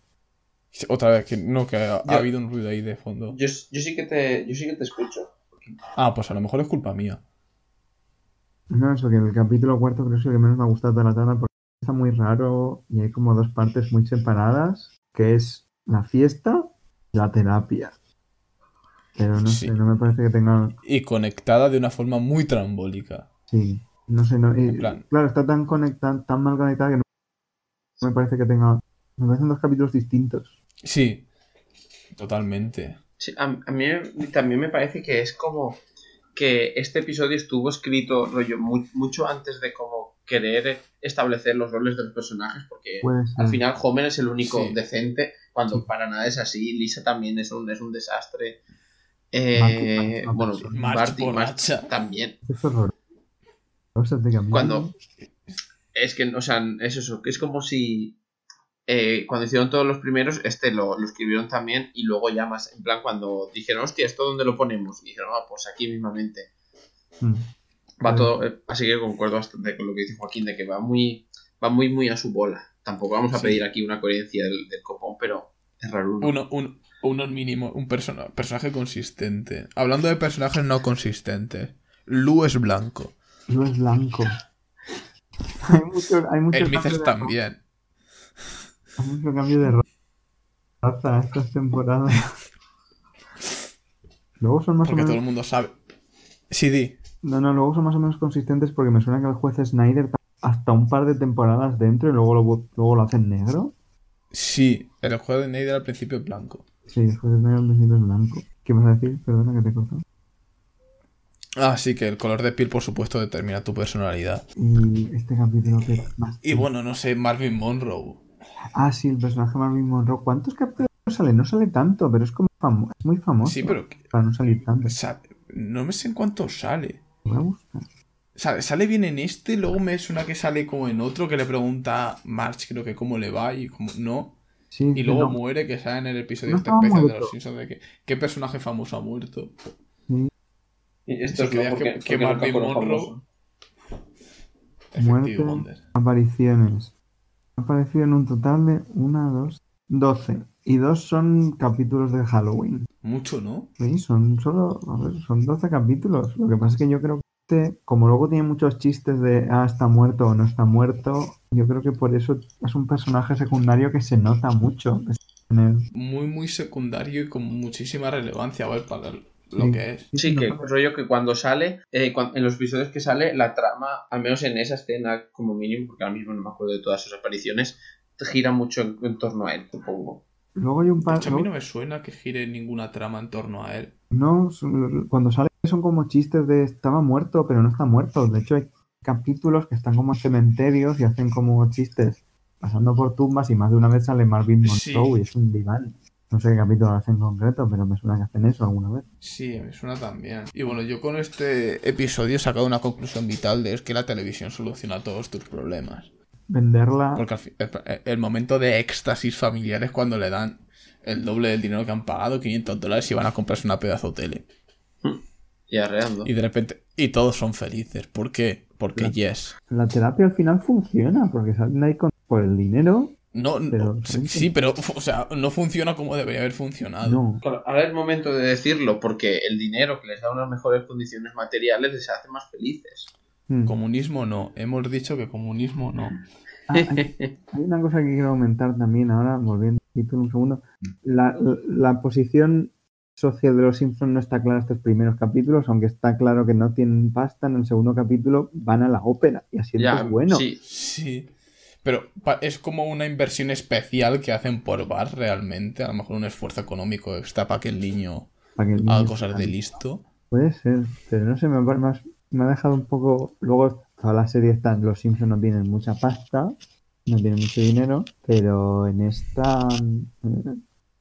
Otra vez, que no, que ha, Yo- habido un ruido ahí de fondo. Yo, yo sí que te, yo sí que te escucho. Ah, pues a lo mejor es culpa mía. No, eso que el capítulo cuarto creo que es el que menos me ha gustado de la tanda porque está muy raro y hay como dos partes muy separadas, que es la fiesta y la terapia. Pero no Sí. sé, no me parece que tenga... Y conectada de una forma muy trambólica. Sí, no sé, no... y- En plan- claro, está tan conectada, tan mal conectada que no me parece que tenga... Me parecen dos capítulos distintos. Sí, totalmente. Sí, a, a mí también me parece que es como que este episodio estuvo escrito rollo mu- mucho antes de como querer establecer los roles de los personajes, porque al final Homer es el único Sí. decente, cuando Sí. para nada es así. Lisa también es un, es un desastre. Eh, Marty- Marty- bueno, Marty- también. Es camino. Cuando es que, o sea, es eso, que es como si eh, cuando hicieron todos los primeros, este lo, lo escribieron también y luego ya más, en plan, cuando dijeron, hostia, ¿esto dónde lo ponemos? Y dijeron, ah, pues aquí mismamente. Mm. Va todo, eh, así que concuerdo bastante con lo que dice Joaquín, de que va muy, va muy, muy a su bola. Tampoco vamos a Sí. pedir aquí una coherencia del, del copón, pero es raro. Uno, un, uno mínimo, un persona- personaje consistente. Hablando de personajes no consistentes. Lu es blanco. No es blanco. Hay mucho, hay mucho El de- también. Hay mucho cambio de raza estas temporadas. Luego son más o Porque todo el menos. mundo sabe. Sí, di. No, no, luego son más o menos consistentes porque me suena que el juez Snyder hasta un par de temporadas dentro y luego lo, luego lo hacen negro. Sí, el juego de Nader al principio es blanco. Sí, el juez Snyder al principio es blanco. ¿Qué vas a decir? Perdona que te he cortado. Ah, sí, que el color de piel, por supuesto, determina tu personalidad. Y este capítulo que más. Y bueno, no sé, Marvin Monroe. Ah, sí, el personaje Marvin Monroe. ¿Cuántos capítulos sale? No sale tanto, pero es como famo- es muy famoso. Sí, pero Para no salir tanto. no me sé en cuánto sale. Voy a buscar. Sale, sale bien en este, luego me suena que sale como en otro que le pregunta a March, creo que cómo le va y cómo no. Sí, Y luego no. muere, que sale en el episodio No este especial de los Simpsons de que qué personaje famoso ha muerto. Y esto Sí, es creía lo porque, que- que nunca fueron famosos. Apariciones. Ha aparecido en un total de una, dos, doce. Y dos son capítulos de Halloween. Mucho, ¿no? Sí, son solo, a ver, son 12 capítulos. Lo que pasa es que yo creo que este, como luego tiene muchos chistes de ah, está muerto o no está muerto, yo creo que por eso es un personaje secundario que se nota mucho. Tener- muy secundario y con muchísima relevancia, ¿vale? Para lo Sí. que es. Sí, no que pasa- rollo que cuando sale, eh, cuan- en los episodios que sale, la trama, al menos en esa escena como mínimo, porque ahora mismo no me acuerdo de todas sus apariciones, gira mucho en, en torno a él, supongo. Luego hay un De par. hecho, a mí luego- no me suena que gire ninguna trama en torno a él. No, son- cuando sale son como chistes de estaba muerto, pero no está muerto. De hecho, hay capítulos que están como en cementerios y hacen como chistes pasando por tumbas y más de una vez sale Marvin Sí. Monroe y es un diván. No sé qué capítulo hacen en concreto, pero me suena que hacen eso alguna vez. Sí, me suena también. Y bueno, yo con este episodio he sacado una conclusión vital de es que la televisión soluciona todos tus problemas. Venderla. Porque al fin- el, momento de éxtasis familiar es cuando le dan el doble del dinero que han pagado, 500 dólares, y van a comprarse una pedazo tele. Y arreando. Y de repente, y todos son felices. ¿Por qué? Porque yes. La terapia al final funciona, porque salen ahí con, por el dinero. No, no- sí, pero, o sea, no funciona como debería haber funcionado. No. Claro, ahora es momento de decirlo, porque el dinero que les da unas mejores condiciones materiales les hace más felices. Mm. Comunismo no. Hemos dicho que comunismo no. Ah, hay, hay una cosa que quiero aumentar también ahora, volviendo un poquito en un segundo. La, la- la posición social de los Simpsons no está clara estos primeros capítulos, aunque está claro que no tienen pasta. En el segundo capítulo van a la ópera y así ya, es bueno. sí. Sí. Pero es como una inversión especial que hacen por bar realmente. A lo mejor un esfuerzo económico extra para que el niño para que el haga cosas de listo. Puede ser, pero no sé, me, ha- me ha- me ha dejado un poco. Luego, toda la serie está. Los Simpsons no tienen mucha pasta, no tienen mucho dinero, pero en esta. eh,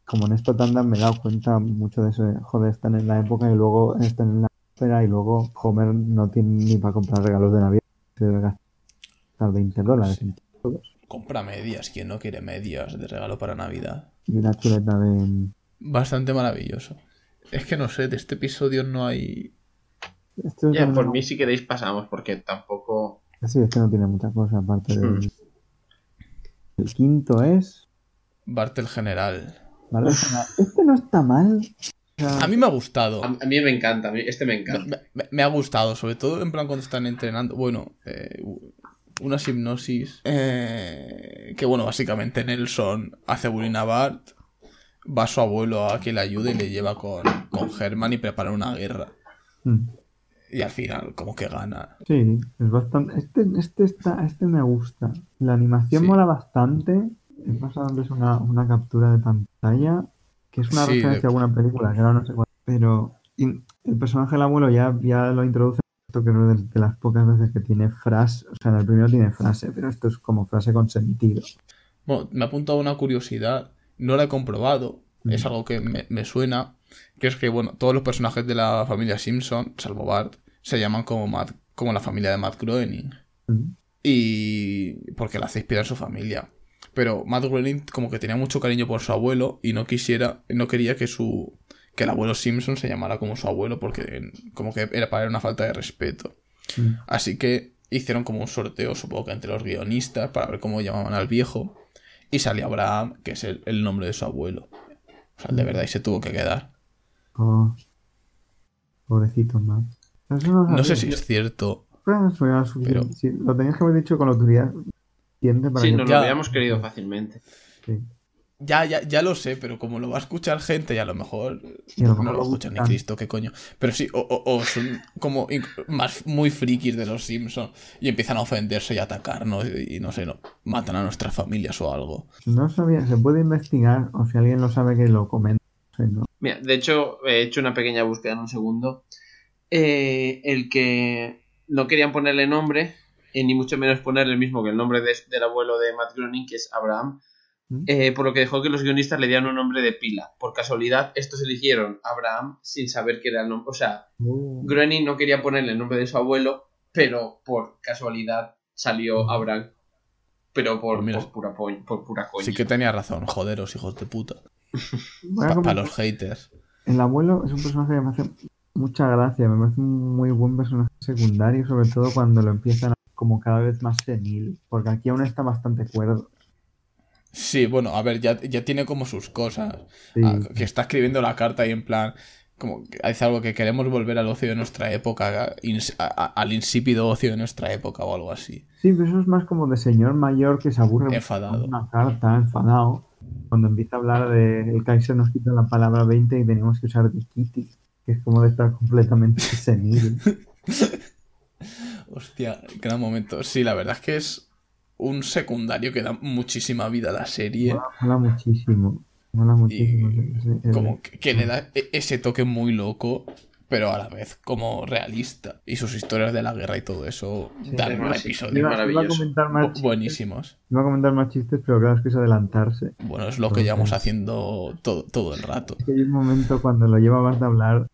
Como en esta tanda me he dado cuenta mucho de eso. de, Joder, están en la época y luego están en la ópera y luego Homer no tiene ni para comprar regalos de Navidad. Se debe gastar 20 dólares todos. Compra medias. ¿Quién no quiere medias de regalo para Navidad? Y una chuleta de. Bastante maravilloso. Es que no sé, de este episodio no hay. Esto es Ya, por mí si queréis pasamos, porque tampoco... Sí, es que no tiene mucha cosa aparte del. Mm. El quinto es. Bartel General. ¿vale? Este no está mal. A mí me ha gustado. A, a mí me encanta, a mí- este me encanta. Me, me- me ha gustado, sobre todo en plan cuando están entrenando. Bueno, eh, una hipnosis. eh, que bueno, básicamente Nelson hace bullying a Bart. Va a su abuelo a que le ayude y le lleva con, con Herman y prepara una guerra. mm. Y al final, como que gana. Sí, es bastante. Este, este, está, este me gusta. La animación Sí. mola bastante. He pasado antes una, una captura de pantalla que es una Sí, referencia de- a alguna película, que ahora no sé cuál. Pero y el personaje del abuelo ya, ya lo introduce. Esto creo de, de las pocas veces que tiene frase. O sea, en el primero tiene frase, pero esto es como frase con sentido. Bueno, me ha apuntado una curiosidad. No la he comprobado. Es algo que me, me suena. Que es que, bueno, todos los personajes de la familia Simpson, salvo Bart, se llaman como, Matt- como la familia de Matt Groening. Mm. Y. porque la hace inspirar su familia. Pero Matt Groening como que tenía mucho cariño por su abuelo y no quisiera. no quería que su. Que el abuelo Simpson se llamara como su abuelo porque como que era para él una falta de respeto. Mm. Así que hicieron como un sorteo, supongo que entre los guionistas, para ver cómo llamaban al viejo. Y salió Abraham, que es el, el nombre de su abuelo. O sea, de verdad, y se tuvo que quedar. Oh. Pobrecito, Matt. Eso no, No sé si es cierto. Suficiente. Sí, lo tenías que haber dicho con autoridad suficiente para Sí, que nos lo habíamos querido fácilmente. Sí. Ya, ya, ya lo sé, pero como lo va a escuchar gente y a lo mejor no lo lo escucha ni. Cristo, qué coño. Pero sí, o, o- o son como más muy frikis de los Simpsons y empiezan a ofenderse y a atacarnos y, y no sé, no, matan a nuestras familias o algo. No sabía, se puede investigar o si alguien lo sabe que lo comente. Mira, de hecho, he hecho una pequeña búsqueda en un segundo. Eh, el que no querían ponerle nombre, eh, ni mucho menos ponerle el mismo que el nombre de- del abuelo de Matt Groening, que es Abraham. Eh, por lo que dejó que los guionistas le dieran un nombre de pila. Por casualidad, estos eligieron Abraham sin saber que era el nombre. O sea, Uh, Groening no quería ponerle el nombre de su abuelo, pero por casualidad salió Abraham. Pero por, Pues mira. por pura, po- por pura coña. Sí que tenía razón, joderos, hijos de puta. Para los haters. El abuelo es un personaje que me hace mucha gracia, me parece un muy buen personaje secundario, sobre todo cuando lo empiezan a- como cada vez más senil, porque aquí aún está bastante cuerdo. Sí, bueno, a ver, ya, ya tiene como sus cosas. Sí, Ah, que está escribiendo la carta y en plan, como que algo que queremos volver al ocio de nuestra época, ins- a- a- al insípido ocio de nuestra época o algo así. Sí, pero eso es más como de señor mayor que se aburre Enfadado. una carta, enfadado. Cuando empieza a hablar de el Kaiser nos quita la palabra 20 y tenemos que usar Kitty, que es como de estar completamente senil. Hostia, gran momento. Sí, la verdad es que es un secundario que da muchísima vida a la serie. Mola, mola muchísimo. Mola muchísimo. Y como que, que le da e- ese toque muy loco, pero a la vez como realista. Y sus historias de la guerra y todo eso dan un episodio Iba, iba a maravilloso. bu- chistes, buenísimos. iba a comentar más chistes, pero claro, es que es adelantarse. Bueno, es lo que llevamos haciendo todo, todo el rato. Es que hay un momento cuando lo lleva Bart a hablar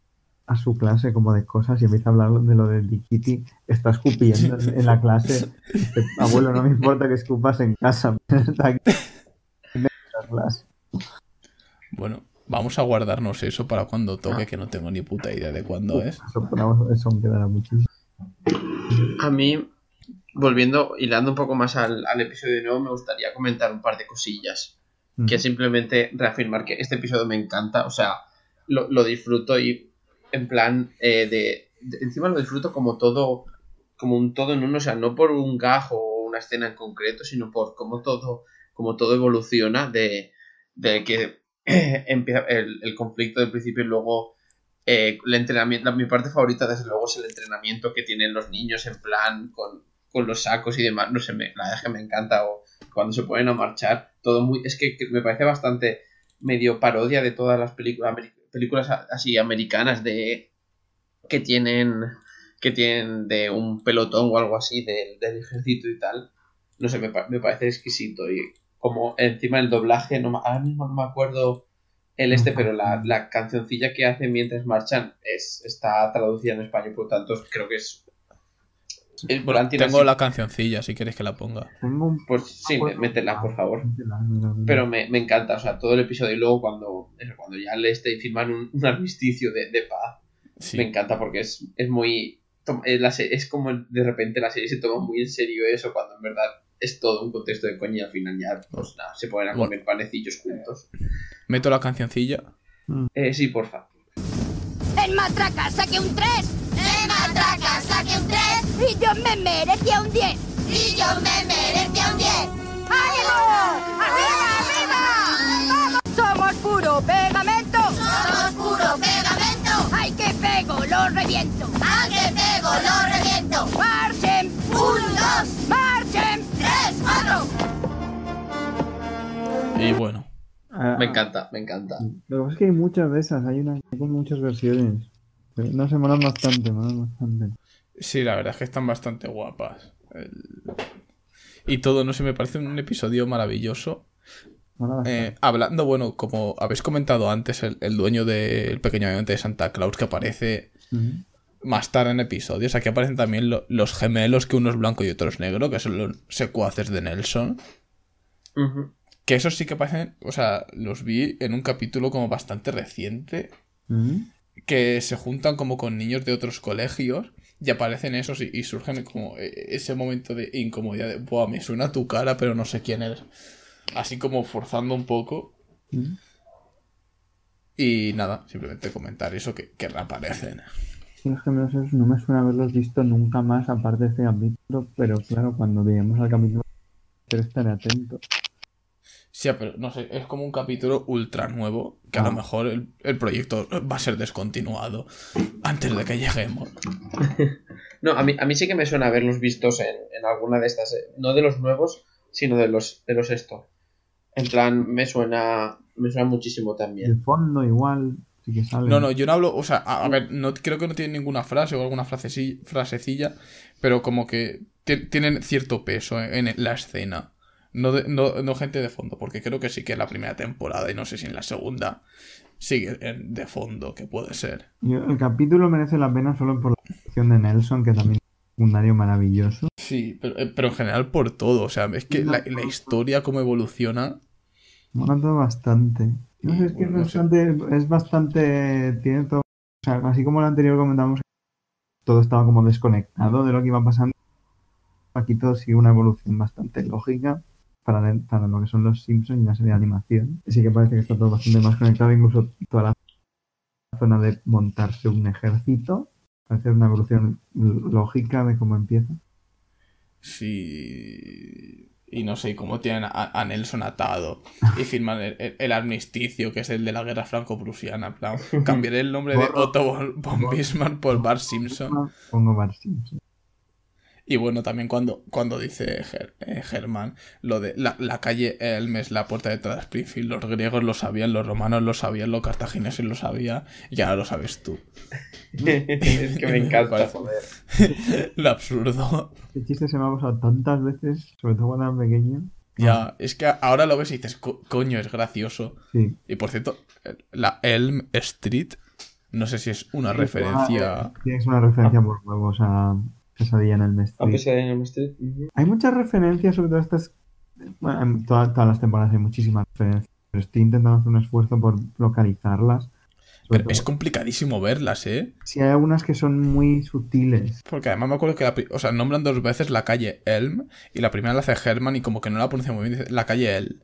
a su clase como de cosas y empieza a hablar de lo de Dikiti, está escupiendo en, en la clase. Dice, Abuelo, no me importa que escupas en casa, pero está aquí en la clase. Bueno, vamos a guardarnos eso para cuando toque, que no tengo ni puta idea de cuándo es. Eso, pero eso me quedará muchísimo. A mí, volviendo, hilando un poco más al, al episodio de nuevo, me gustaría comentar un par de cosillas. Que es simplemente reafirmar que este episodio me encanta, o sea, lo, lo disfruto y en plan eh, de, Encima lo disfruto como todo, como un todo en uno, o sea, no por un gajo o una escena en concreto, sino por cómo todo, como todo evoluciona de, de que empieza el, el conflicto del principio y luego eh, el entrenamiento, mi parte favorita desde luego es el entrenamiento que tienen los niños en plan con, con los sacos y demás, no sé, me, la verdad es que me encanta o cuando se ponen a marchar, todo muy, es que, que me parece bastante medio parodia de todas las películas películas así americanas de que tienen que tienen de un pelotón o algo así del, del ejército y tal, no sé, me, me parece exquisito y como encima el doblaje, no, ahora mismo no me acuerdo el este, pero la, la cancioncilla que hacen mientras marchan es, está traducida en español, por lo tanto creo que es... el Bueno, plan tiene tengo así- la cancioncilla, si quieres que la ponga. Tengo un Pues sí, mé- métela, por favor. Métela, mira, mira. Pero me, me encanta, o sea, todo el episodio y luego cuando, cuando ya le este, firman un, un armisticio de, de paz, Sí. me encanta porque es, es muy... eh, es como de repente la serie se toma muy en serio eso cuando en verdad es todo un contexto de coña y al final ya pues nada, se ponen a comer panecillos juntos. Meto la cancioncilla. Eh, sí, porfa. En matraca saqué un 3. En matraca saqué un 3. Y yo me merecía un 10. Y yo me merecía un 10. ¡Ánimo! ¡Arriba, arriba! ¡Vamos! Somos puro pegamento. Somos puro pegamento. ¡Ay, que pego, lo reviento! ¡Ay, que pego, lo reviento! ¡Marchen! ¡Un, dos! ¡Marchen! ¡Tres, cuatro! Y bueno, Ah, Me encanta, me encanta. Lo que pasa es que hay muchas de esas, hay unas hay con muchas versiones. Pero no se molan bastante, molan bastante. Sí, la verdad es que están bastante guapas. El- Y todo, no sé, me parece un episodio maravilloso. Eh, hablando, bueno, como habéis comentado antes, el, el dueño del pequeño ayudante de Santa Claus que aparece más tarde en episodios. Aquí aparecen también lo- los gemelos, que uno es blanco y otro es negro, que son los secuaces de Nelson. Que esos sí que aparecen, o sea, los vi en un capítulo como bastante reciente, que se juntan como con niños de otros colegios y aparecen esos y, y surgen como eh, ese momento de incomodidad de, Buah, me suena tu cara, pero no sé quién eres. Así como forzando un poco. Ujú. Y nada, simplemente comentar eso que, que reaparecen. Sí, los gemelos esos no me suena haberlos visto nunca más aparte de este capítulo, pero claro, cuando veamos al capítulo quiero estar atento. Sí, pero no sé, es como un capítulo ultra nuevo, que a Ah. lo mejor el, el proyecto va a ser descontinuado antes de que lleguemos. No, a mí, a mí sí que me suena haberlos vistos en, en alguna de estas, eh, no de los nuevos, sino de los, de los esto. En plan, me suena, me suena muchísimo también. El fondo igual, sí que sale. No, no, yo no hablo, o sea, a, a ver, no creo que no tienen ninguna frase o alguna fraseci- frasecilla, pero como que ti- tienen cierto peso en, en la escena. No, de- no, no gente de fondo, porque creo que sí que en la primera temporada y no sé si en la segunda sigue en- de fondo, que puede ser. El capítulo merece la pena solo por la dirección de Nelson, que también es un secundario maravilloso. Sí, pero, eh, pero en general por todo, o sea, es que la, la historia cómo evoluciona. Mola todo bastante. No sé, es que es Bueno, no sé. bastante, es bastante, tiene todo, o sea, así como el anterior comentamos, todo estaba como desconectado de lo que iba pasando. Aquí todo sigue una evolución bastante lógica para, lo que son los Simpsons y la serie de animación. Sí que parece que está todo bastante más conectado, incluso toda la zona de montarse un ejército. Parece una evolución lógica de cómo empieza. Sí. y no sé, cómo tienen a, a Nelson atado y firman el, el- el armisticio, que es el de la guerra franco-prusiana. cambiaré el nombre de. Otto von, von Bismarck por Bart Simpson. Pongo Bart Simpson. Y bueno, también cuando, cuando dice Ger- eh, Germán lo de la, la calle Elm es la puerta de entrada de Springfield, los griegos lo sabían, los romanos lo sabían, los cartagineses lo sabían, y ahora lo sabes tú. es que me encanta, joder. Lo absurdo. Este chiste se me ha pasado tantas veces, sobre todo cuando era pequeño. Ya, es que ahora lo ves y dices, "Co- coño, es gracioso. Sí. Y por cierto, la Elm Street, no sé si es una referencia. Tienes una referencia por huevos a Pesadilla en el Mestre. A pesar de Elm Street, ujú. Hay muchas referencias, sobre todo estas. Bueno, en toda- todas las temporadas hay muchísimas referencias. Pero estoy intentando hacer un esfuerzo por localizarlas. Pero es complicadísimo verlas, ¿eh? si hay algunas que son muy sutiles. Porque además me acuerdo que la o sea, nombran dos veces la calle Elm y la primera la hace Herman y como que no la pronuncia muy bien, dice la calle El.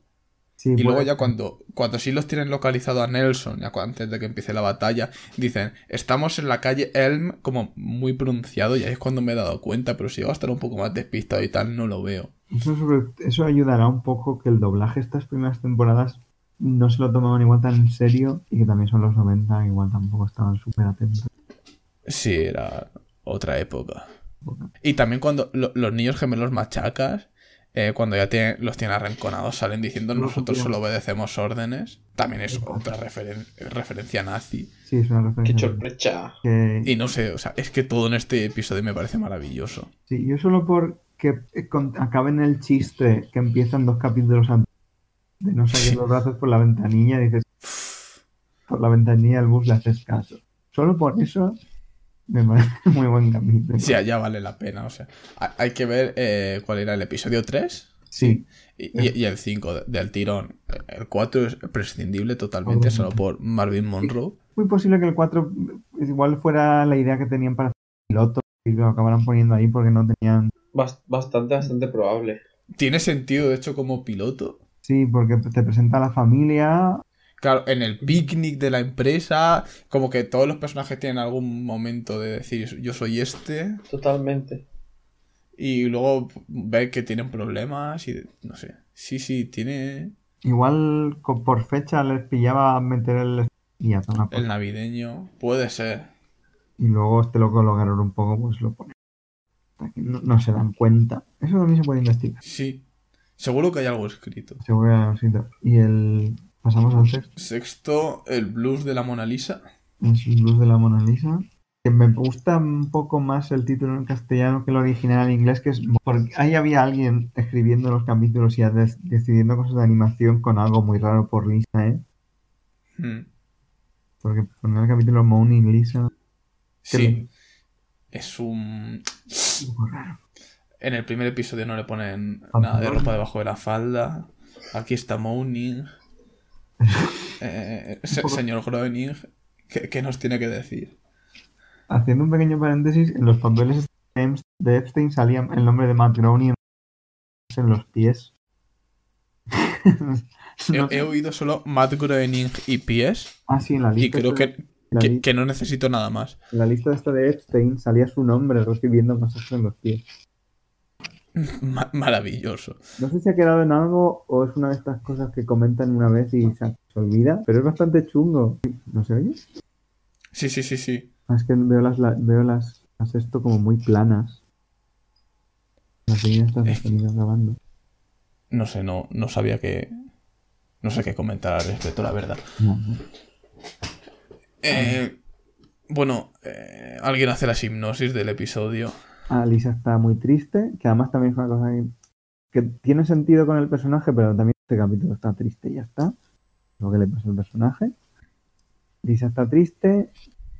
Sí, Y luego ya cuando, cuando sí los tienen localizado a Nelson, ya antes de que empiece la batalla, dicen, estamos en la calle Elm, como muy pronunciado, y ahí es cuando me he dado cuenta, pero si va a estar un poco más despistado y tal, no lo veo. Eso, sobre- eso ayudará un poco que el doblaje estas primeras temporadas no se lo tomaban igual tan en serio y que también son los 90, igual tampoco estaban súper atentos. Sí, era otra época. Y también cuando lo- los niños gemelos machacas, eh, cuando ya los tienen arrinconados, salen diciendo No, nosotros solo obedecemos órdenes. También es otra referen- referencia nazi. Sí, es una Qué referencia. sorpresa. que- Y no sé, o sea, es que todo en este episodio me parece maravilloso. Sí, yo solo por que eh, acaben el chiste que empiezan dos capítulos antes de no salir los brazos por la ventanilla, dices, por la ventanilla del bus le haces caso. Solo por eso me parece muy buen capítulo. Sí, ya vale la pena, o sea. hay- que ver eh, cuál era el episodio 3 Sí, y, y- y el 5 de- del tirón. El 4 es prescindible totalmente, solo por Marvin Monroe. muy posible que el 4 igual fuera la idea que tenían para hacer el piloto y lo acabaran poniendo ahí porque no tenían... Bast- bastante, bastante probable. Tiene sentido, de hecho, como piloto. Sí, porque te presenta a la familia, Claro, en el picnic de la empresa, como que todos los personajes tienen algún momento de decir yo soy este, Totalmente. y luego ver que tienen problemas y no sé. Sí, sí, tiene igual co- por fecha les pillaba meter el... Y, el navideño. Puede ser. y luego este lo colocaron un poco, pues lo ponen. Que No, no se dan cuenta. Eso también se puede investigar. Sí. Seguro que hay algo escrito. Seguro que hay algo escrito. Y el... Pasamos al sexto. Sexto, el blues de la Mona Lisa. Es Luz de la Mona Lisa. Que me gusta un poco más el título en castellano que el original en inglés, que es porque ahí había alguien escribiendo los capítulos y decidiendo cosas de animación con algo muy raro por Lisa, ¿eh? Hmm. Porque poner el capítulo Moaning Lisa Sí. Es un... es un raro. En el primer episodio no le ponen nada de ropa debajo de la falda. Aquí está Moaning. Eh, poco- señor Groening, ¿qué, qué nos tiene que decir? Haciendo un pequeño paréntesis, en los papeles de Epstein- salía el nombre de Matt Groening en los pies. He, No he sé. oído solo Matt Groening y pies. Ah, sí, en la Y lista. creo esta- que, la que, li- que no necesito nada más. en la lista esta de Epstein salía su nombre recibiendo masajes en los pies. Ma- maravilloso. No sé si ha quedado en algo o es una de estas cosas que comentan una vez y se, olvida, pero es bastante chungo. ¿No se oye? Sí, sí, sí, sí. Ah, Es que veo las, la- veo las, las esto como muy planas. Las líneas están Es- grabando. No sé, no, no sabía que... No sé qué comentar al respecto, la verdad. No, no. Eh, bueno, eh, alguien hace la hipnosis del episodio. Ah, Lisa está muy triste, que además también es una cosa que, tiene sentido con el personaje, pero también este capítulo está triste y ya está. Lo que le pasa al personaje. Lisa está triste,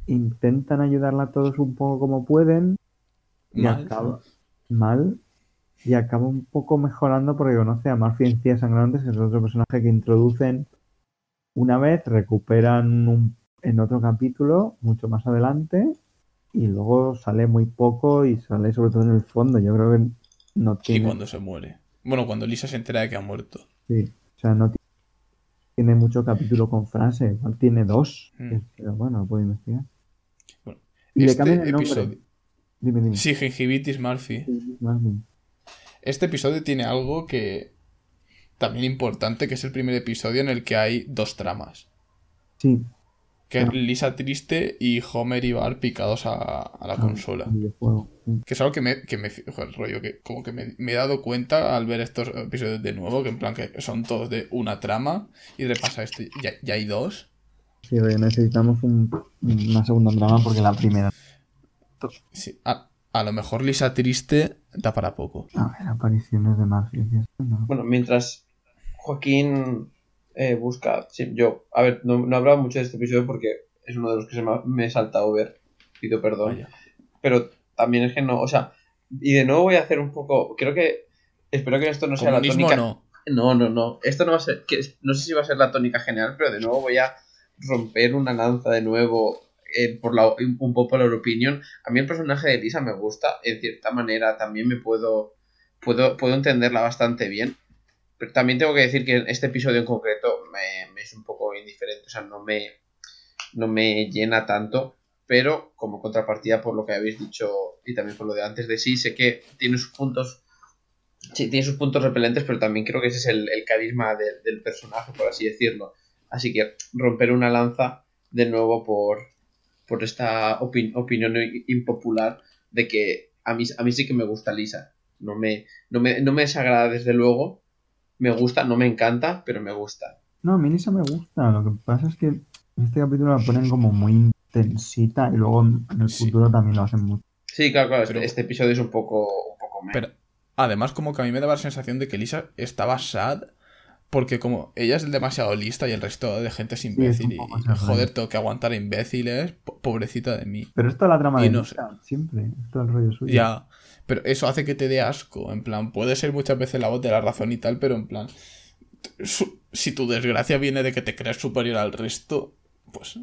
intentan ayudarla todos un poco como pueden, y Mal. acaba mal, y acaba un poco mejorando porque conoce a Murphy en Cía Sangrantes, que es otro personaje que introducen una vez, recuperan un- en otro capítulo, mucho más adelante, y luego sale muy poco y sale sobre todo en el fondo. Yo creo que no Y tiene, cuando se muere. Bueno, cuando Lisa se entera de que ha muerto. sí, o sea, no ti- tiene mucho capítulo con frase, igual tiene dos, Mm. pero bueno, lo puedo investigar. Bueno, y le este cambian el nombre. episodio... Dime, dime. Sí, Gingivitis Murphy. Sí, Murphy. este episodio tiene algo que también importante, que es el primer episodio en el que hay dos tramas. Sí. Que es Lisa triste y Homer y Bar picados a, a la consola. Videojuego. sí. Que es algo que me, que me joder, rollo, que como que me, me he dado cuenta al ver estos episodios de nuevo, que en plan que son todos de una trama, y repasa este, ya, ya hay dos. Sí, rollo, necesitamos un- una segunda trama porque la primera. Sí, a, a lo mejor Lisa triste da para poco. A ver, apariciones de no. Bueno, mientras Joaquín eh, busca. Sí, yo. A ver, no, no he hablado mucho de este episodio porque es uno de los que se me, me he saltado ver. Pido perdón. Vaya. Pero también es que no. O sea, y de nuevo voy a hacer un poco. Creo que. Espero que esto no sea la tónica. no. No, no, no. Esto no va a ser. Que, no sé si va a ser la tónica general, pero de nuevo voy a romper una lanza de nuevo eh, por la un popular opinion. A mí el personaje de Lisa me gusta. En cierta manera también me puedo. Puedo, puedo entenderla bastante bien. Pero también tengo que decir que este episodio en concreto me, es un poco indiferente. O sea, no me. No me llena tanto. Pero como contrapartida por lo que habéis dicho y también por lo de antes de sí, sé que tiene sus puntos Sí, tiene sus puntos repelentes, pero también creo que ese es el, el carisma de- del personaje, por así decirlo. Así que romper una lanza de nuevo por, por esta opin- opinión impopular de que a mí, a mí sí que me gusta Lisa. No me, no, me, no me desagrada desde luego. Me gusta, no me encanta, pero me gusta. No, a mí Lisa me gusta. Lo que pasa es que en este capítulo la ponen como muy intensita y luego en el Sí. futuro también lo hacen mucho. Sí, claro, claro, Pero- este episodio es un poco, un poco. Pero además como que a mí me daba la sensación de que Lisa estaba sad porque como ella es demasiado lista y el resto de gente es imbécil y, joder, rollo. tengo que aguantar a imbéciles, po- pobrecita de mí. Pero esto es la trama Y de no Lisa, siempre. Esto es el rollo suyo. Ya, pero eso hace que te dé asco, en plan, puede ser muchas veces la voz de la razón y tal, pero en plan, su- si tu desgracia viene de que te creas superior al resto, pues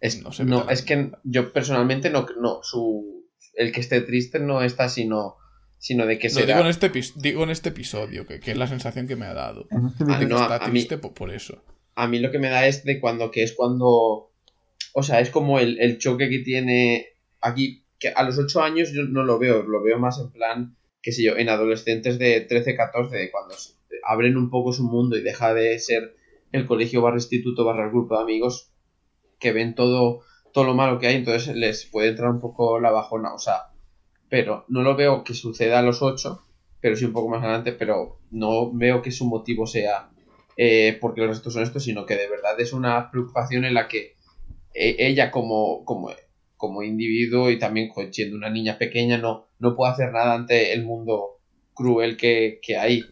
Es, no sé. no, la es que yo personalmente no, no, su, el que esté triste no está sino, sino de que será... digo en, este, digo en este episodio, que, que es la sensación que me ha dado. Este Ah, De vídeo que no, está a mí- triste po- por eso. a mí lo que me da es de cuando que es cuando o sea es como el, el choque que tiene aquí que a los 8 años yo no lo veo lo veo más en plan qué sé yo en adolescentes de 13 14 de cuando abren un poco su mundo y deja de ser el colegio barra instituto barra el grupo de amigos que ven todo todo lo malo que hay entonces les puede entrar un poco la bajona o sea pero no lo veo que suceda a los 8 pero sí un poco más adelante pero no veo que su motivo sea eh, porque los restos son estos, sino que de verdad es una preocupación en la que eh, ella como, como, como individuo y también siendo una niña pequeña no, no puede hacer nada ante el mundo cruel que, que hay.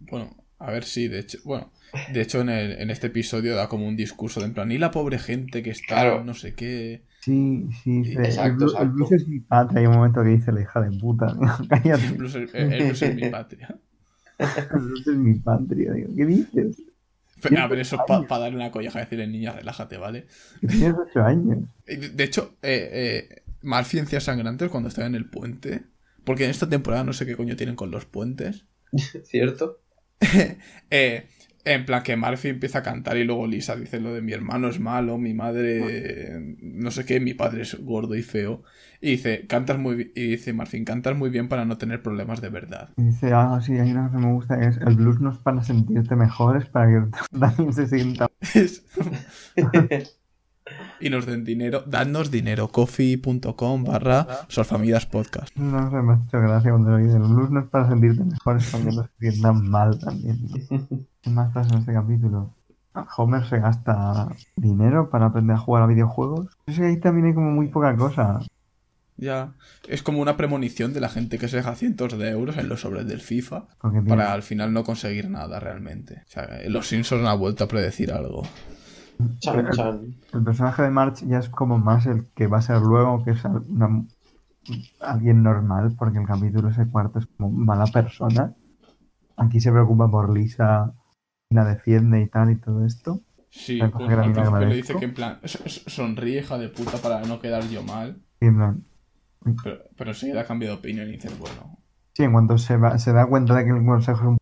Bueno, a ver si, de hecho, bueno, de hecho en, el- en este episodio da como un discurso de en plan, y la pobre gente que está, Claro. no sé qué. Sí, sí, sí. Exacto, el, el. Blues es mi patria. Hay un momento que dice la hija de puta. Cállate. El blues es, el blues es mi patria. El Blues es mi patria. Digo, ¿qué dices? Pero, a ver, eso para darle una colleja, decirle, niña, relájate, ¿vale? Tienes 8 años. De, de hecho, eh, eh, más ciencias sangrantes cuando estaba en el puente. Porque en esta temporada no sé qué coño tienen con los puentes. ¿Cierto? Eh, en plan que Murphy empieza a cantar y luego Lisa dice lo de mi hermano es malo, mi madre no sé qué, mi padre es gordo y feo. Y dice, cantas muy bien, y dice Marfin, cantas muy bien para no tener problemas de verdad. Y dice, ah, sí, hay una cosa que me gusta que es el blues no es para sentirte mejor, es para que también se sienta. Y nos den dinero, dadnos dinero, coffee.com barra Solfamidas Podcast. No sé, me ha hecho gracia cuando lo dice. El blues no es para sentirte mejor, es para que no se sientan mal también. ¿Qué más pasa en este capítulo? Homer se gasta dinero para aprender a jugar a videojuegos. Es que ahí también hay como muy poca cosa. Ya, es como una premonición de la gente que se deja cientos de euros en los sobres del FIFA Porque para al final no conseguir nada realmente. O sea, los Simpsons han vuelto a predecir algo. Chan, chan. El personaje de March ya es como más el que va a ser luego, que es una- alguien normal, porque el capítulo ese cuarto es como mala persona. Aquí se preocupa por Lisa, la defiende y tal y todo esto. Sí, pues que al principio le dice que en plan, "S- s- sonríe hija de puta para no quedar yo mal, Y en plan, pero, pero enseguida cambia de opinión y dice, bueno, sí, en cuanto se, va- se da cuenta de que el consejo es un...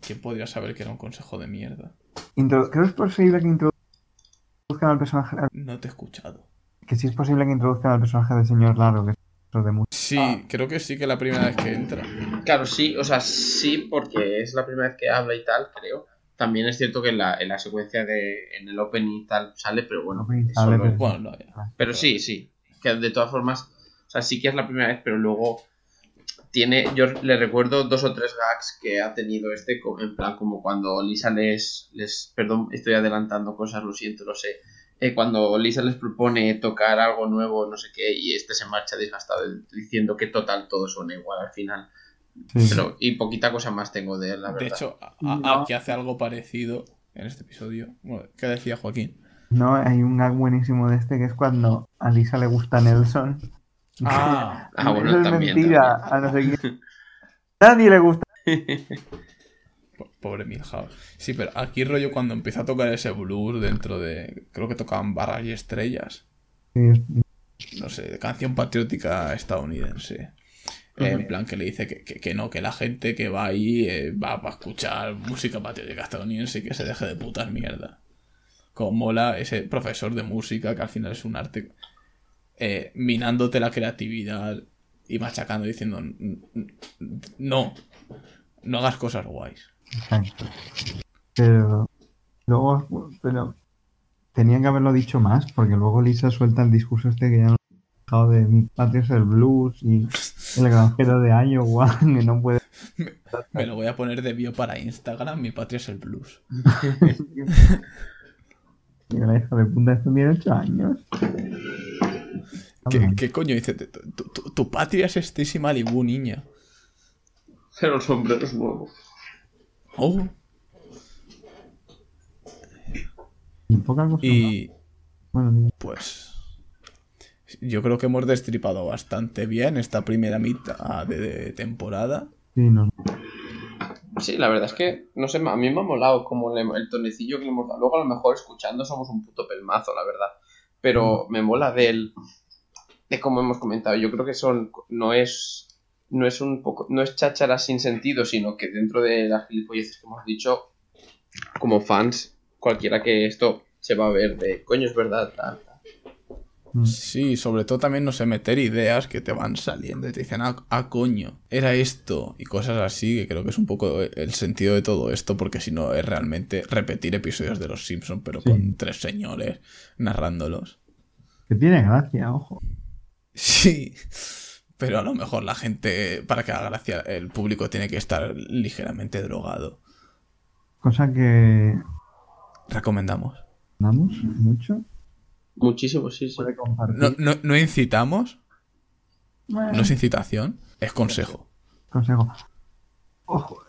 ¿quién podría saber que era un consejo de mierda? Introdu- Creo que es posible que introduzcan al personaje... No te he escuchado. Que sí es posible que introduzcan al personaje del señor Largo, que es de mucho. Sí, creo que sí que la primera vez que entra. Claro, sí, o sea, sí, porque es la primera vez que habla y tal, creo. También es cierto que en la, en la secuencia de. en el opening y tal sale, pero bueno. Sale, pero- Bueno, no, ya. Pero sí, sí. Que de todas formas, o sea, sí que es la primera vez, pero luego tiene. Yo le recuerdo dos o tres gags que ha tenido este, en plan, como cuando Lisa les. les perdón, estoy adelantando cosas, lo siento, lo sé. Eh, cuando Lisa les propone tocar algo nuevo, no sé qué, y este se marcha desgastado diciendo que total todo suena igual al final. Sí. Pero, y poquita cosa más tengo de él, la verdad. De hecho, No. aquí hace algo parecido en este episodio. Bueno, ¿Qué decía Joaquín? No, hay un gag buenísimo de este que es cuando a Lisa le gusta Nelson. Ah, Ah, bueno, Eso es también, mentira, a no sé quién. Nadie le gusta. po- pobre Milhouse. Sí, pero aquí rollo cuando empieza a tocar ese blues dentro de. Creo que tocaban barras y estrellas. Sí, no sé, de canción patriótica estadounidense. En plan que le dice que, que- que no, que la gente que va ahí eh, va a escuchar música patriótica estadounidense y que se deje de putas mierda. Como mola ese profesor de música que al final es un arte eh, minándote la creatividad y machacando diciendo "N- n- no, no hagas cosas guays. Exacto. Pero luego, pero tenían que haberlo dicho más, porque luego Lisa suelta el discurso este que ya no he dejado de mi patria es el blues y el granjero de Iowa, que no puede. Me lo voy a poner de bio para Instagram, mi patria es el blues. Y la hija de puta esto tiene 8 años. ¿Qué, qué coño dice? Tu, tu- tu- tu patria es Stacy Malibu, niña. Pero el sombrero es nuevo. Oh. Y poca cosa. Y Bueno, pues yo creo que hemos destripado bastante bien esta primera mitad de, de temporada. sí, no. Sí, la verdad es que, no sé, a mí me ha molado como le- el tonecillo que le hemos dado. Luego a lo mejor escuchando somos un puto pelmazo, la verdad. Pero me mola del... De como hemos comentado, yo creo que son... No es... No es un poco... No es cháchara sin sentido, sino que dentro de las gilipolleces que hemos dicho, como fans, cualquiera que esto se va a ver de... Coño, es verdad, tal, tal. Mm. Sí, sobre todo también no sé, meter ideas que te van saliendo y te dicen, ah, ah, coño, era esto y cosas así, que creo que es un poco el sentido de todo esto, porque si no es realmente repetir episodios de Los Simpsons, pero Sí. con tres señores narrándolos. Que tiene gracia, ojo. Sí, pero a lo mejor la gente, para que haga gracia, el público tiene que estar ligeramente drogado. Cosa que Recomendamos. damos mucho. Muchísimo, sí, sí. Puede compartir. No, no, no incitamos, Bueno, no es incitación, es consejo. Consejo. Ojo.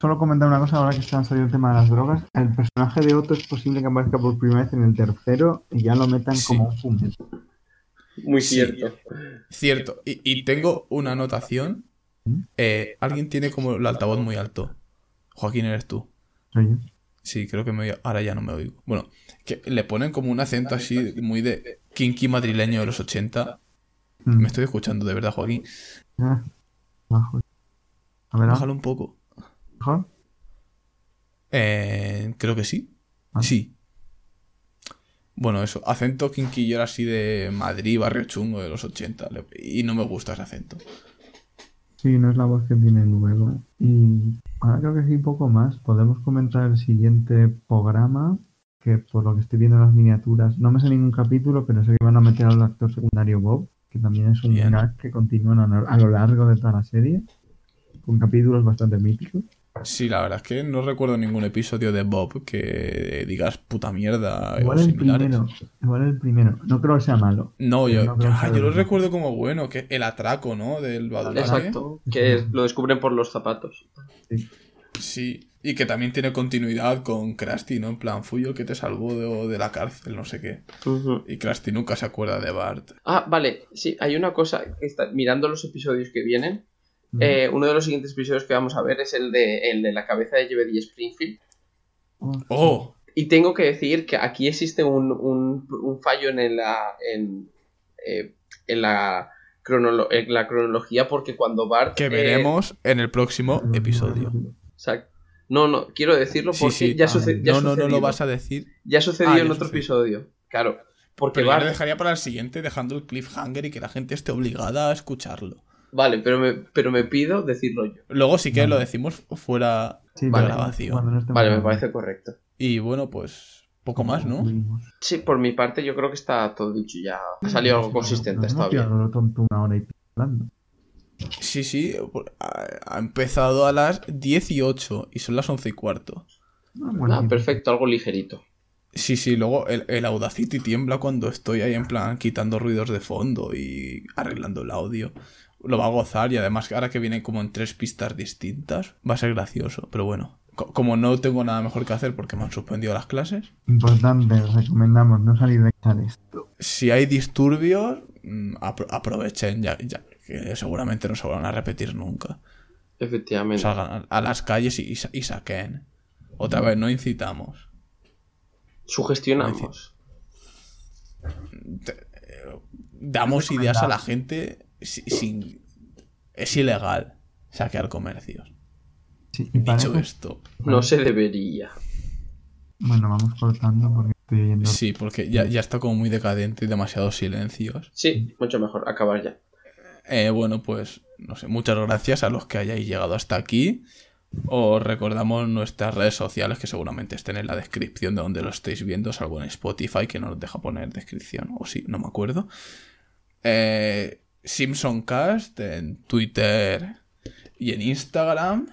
Solo comentar una cosa ahora que está salido el tema de las drogas. El personaje de Otto es posible que aparezca por primera vez en el tercero y ya lo metan Sí. como un fumete. Muy Sí. cierto. Cierto. Y, y tengo una anotación. Eh, alguien tiene como el altavoz muy alto. Joaquín, eres tú. Soy yo. Sí, creo que me oigo. Ahora ya no me oigo. Bueno, que le ponen como un acento así muy de kinky madrileño de los 80. Mm. Me estoy escuchando, de verdad, Joaquín. Ah, bajo. A ver, Bájalo un poco. mejor. Eh, creo que sí. Ah. Sí. Bueno, eso. Acento kinky yo era así de Madrid, barrio chungo de los 80. le- Y no me gusta ese acento. Sí, no es la voz que tiene luego. Y ahora creo que sí, poco más. Podemos comentar el siguiente programa, que por lo que estoy viendo en las miniaturas, no me sé ningún capítulo, pero sé que van a meter al actor secundario Bob, que también es un Bien. gag que continúa a lo- a lo largo de toda la serie, con capítulos bastante míticos. Sí, la verdad es que no recuerdo ningún episodio de Bob que digas puta mierda Igual o el similares. primero, igual el primero. No creo que sea malo. No, yo, No ah, yo lo recuerdo como bueno, que el atraco, ¿no? Del badulaque. Exacto. Que lo descubren por los zapatos. Sí, y que también tiene continuidad con Krusty, ¿no? En plan, fui yo que te salvó de, de la cárcel, no sé qué. Y Krusty nunca se acuerda de Bart. Ah, vale, sí, hay una cosa que está mirando los episodios que vienen. Mm. eh, uno de los siguientes episodios que vamos a ver es el de, el de la cabeza de Jebediah Springfield. ¡Oh! Y tengo que decir que aquí existe un, un- un fallo en la, en, eh, en la, cronolo- en la cronología porque cuando Bart... Que eh, veremos en el próximo episodio. exacto. No, no, quiero decirlo porque sí. ya, suce- ya No, no, no lo vas a decir. Ya sucedió Ah, en ya otro sucedió. episodio. Claro. Porque Pero yo lo dejaría para el siguiente dejando el cliffhanger y que la gente esté obligada a escucharlo. Vale, pero me, pero me pido decirlo yo. Luego sí que Vale. lo decimos fuera Sí, de vale, grabación. no Vale, me parece correcto. Y bueno, pues poco más, ¿no? Sí, por mi parte yo creo que está todo dicho ya. Ha salido algo consistente, está bien. Sí, sí, ha empezado a las 18 y son las 11 y cuarto. Ah, Ah, perfecto, algo ligerito. Sí, sí, luego el, el Audacity tiembla cuando estoy ahí en plan quitando ruidos de fondo y arreglando el audio. Lo va a gozar y además ahora que viene como en tres pistas distintas, va a ser gracioso. Pero bueno, co- como no tengo nada mejor que hacer porque me han suspendido las clases, Importante, os recomendamos no salir de casa esto. si hay disturbios, mm, apro- aprovechen ya, ya, que seguramente no se van a repetir nunca. Efectivamente. Salgan a, a las calles y, y sa- y saquen. Otra vez, no incitamos. Sugestionamos. Eh, damos ideas a la gente sin... Es ilegal saquear comercios. Sí, Dicho eso- esto, No se debería. Bueno, vamos cortando porque estoy oyendo. sí, porque ya, ya está como muy decadente y demasiados silencios. Sí, mucho mejor. Acabar ya. Eh, bueno, pues, no sé, muchas gracias a los que hayáis llegado hasta aquí. Os recordamos nuestras redes sociales que seguramente estén en la descripción de donde lo estéis viendo, salvo en Spotify que no nos deja poner descripción, o sí, no me acuerdo. Eh, SimpsonCast en Twitter y en Instagram.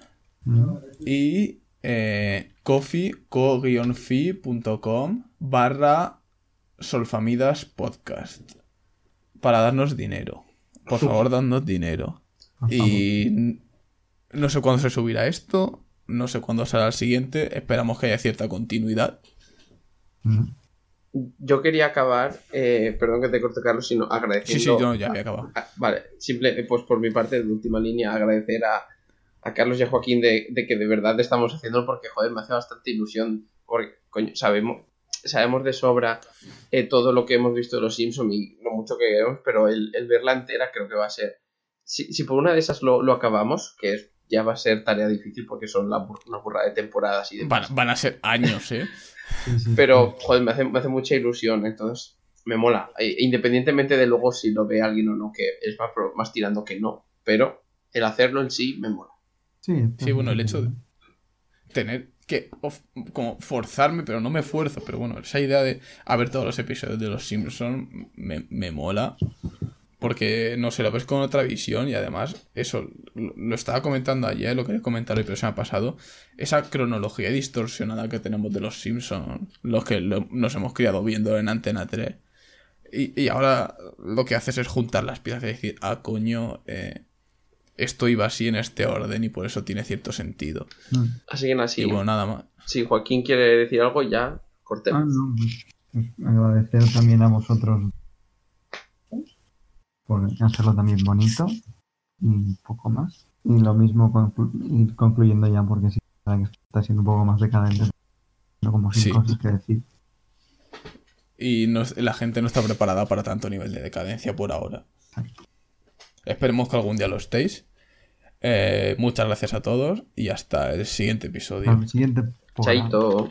Y eh, coffee, co-fi.com barra solfamidas podcast para darnos dinero. Por favor, dadnos dinero. Favor. Y no sé cuándo se subirá esto, no sé cuándo será el siguiente, esperamos que haya cierta continuidad. Yo quería acabar, eh, perdón que te corte Carlos, sino Sí, agradeciendo. sí, yo ya había acabado. Ah, Vale, simple, pues por mi parte, de última línea, agradecer a, a Carlos y a Joaquín de, de que de verdad estamos haciéndolo porque, joder, me hace bastante ilusión. Porque, coño, sabemos, sabemos de sobra eh, todo lo que hemos visto de los Simpsons y lo mucho que queremos, pero el, el verla entera creo que va a ser. Si, si por una de esas lo, lo acabamos, que es, ya va a ser tarea difícil porque son la, una burrada de temporadas y demás. Van, van a ser años, ¿eh? Sí, sí, Pero, joder, me hace, me hace mucha ilusión, entonces me mola. E- Independientemente de luego si lo ve alguien o no, que es más, más tirando que no. Pero el hacerlo en sí me mola. Sí, Sí, bueno, el hecho de tener que of- como forzarme, pero no me esfuerzo. Pero bueno, esa idea de haber todos los episodios de Los Simpsons me, me mola. Porque, no sé, lo ves con otra visión y además, eso, lo, lo estaba comentando ayer, lo quería comentar hoy, pero se me ha pasado. Esa cronología distorsionada que tenemos de Los Simpsons, los que lo- nos hemos criado viendo en Antena 3. Y, y ahora lo que haces es juntar las piezas y decir, ah, coño, eh, esto iba así en este orden y por eso tiene cierto sentido. Mm. Así que nada, Y bueno, nada más. si Joaquín quiere decir algo, ya cortemos. Ah, no, pues, agradecer también a vosotros por hacerlo también bonito y poco más. Y lo mismo conclu- ir concluyendo ya porque sí, está siendo un poco más decadente. No como sin Sí. cosas que decir. Y no- la gente no está preparada para tanto nivel de decadencia por ahora. Esperemos que algún día lo estéis. Eh, muchas gracias a todos y hasta el siguiente episodio. Al siguiente. Chaito.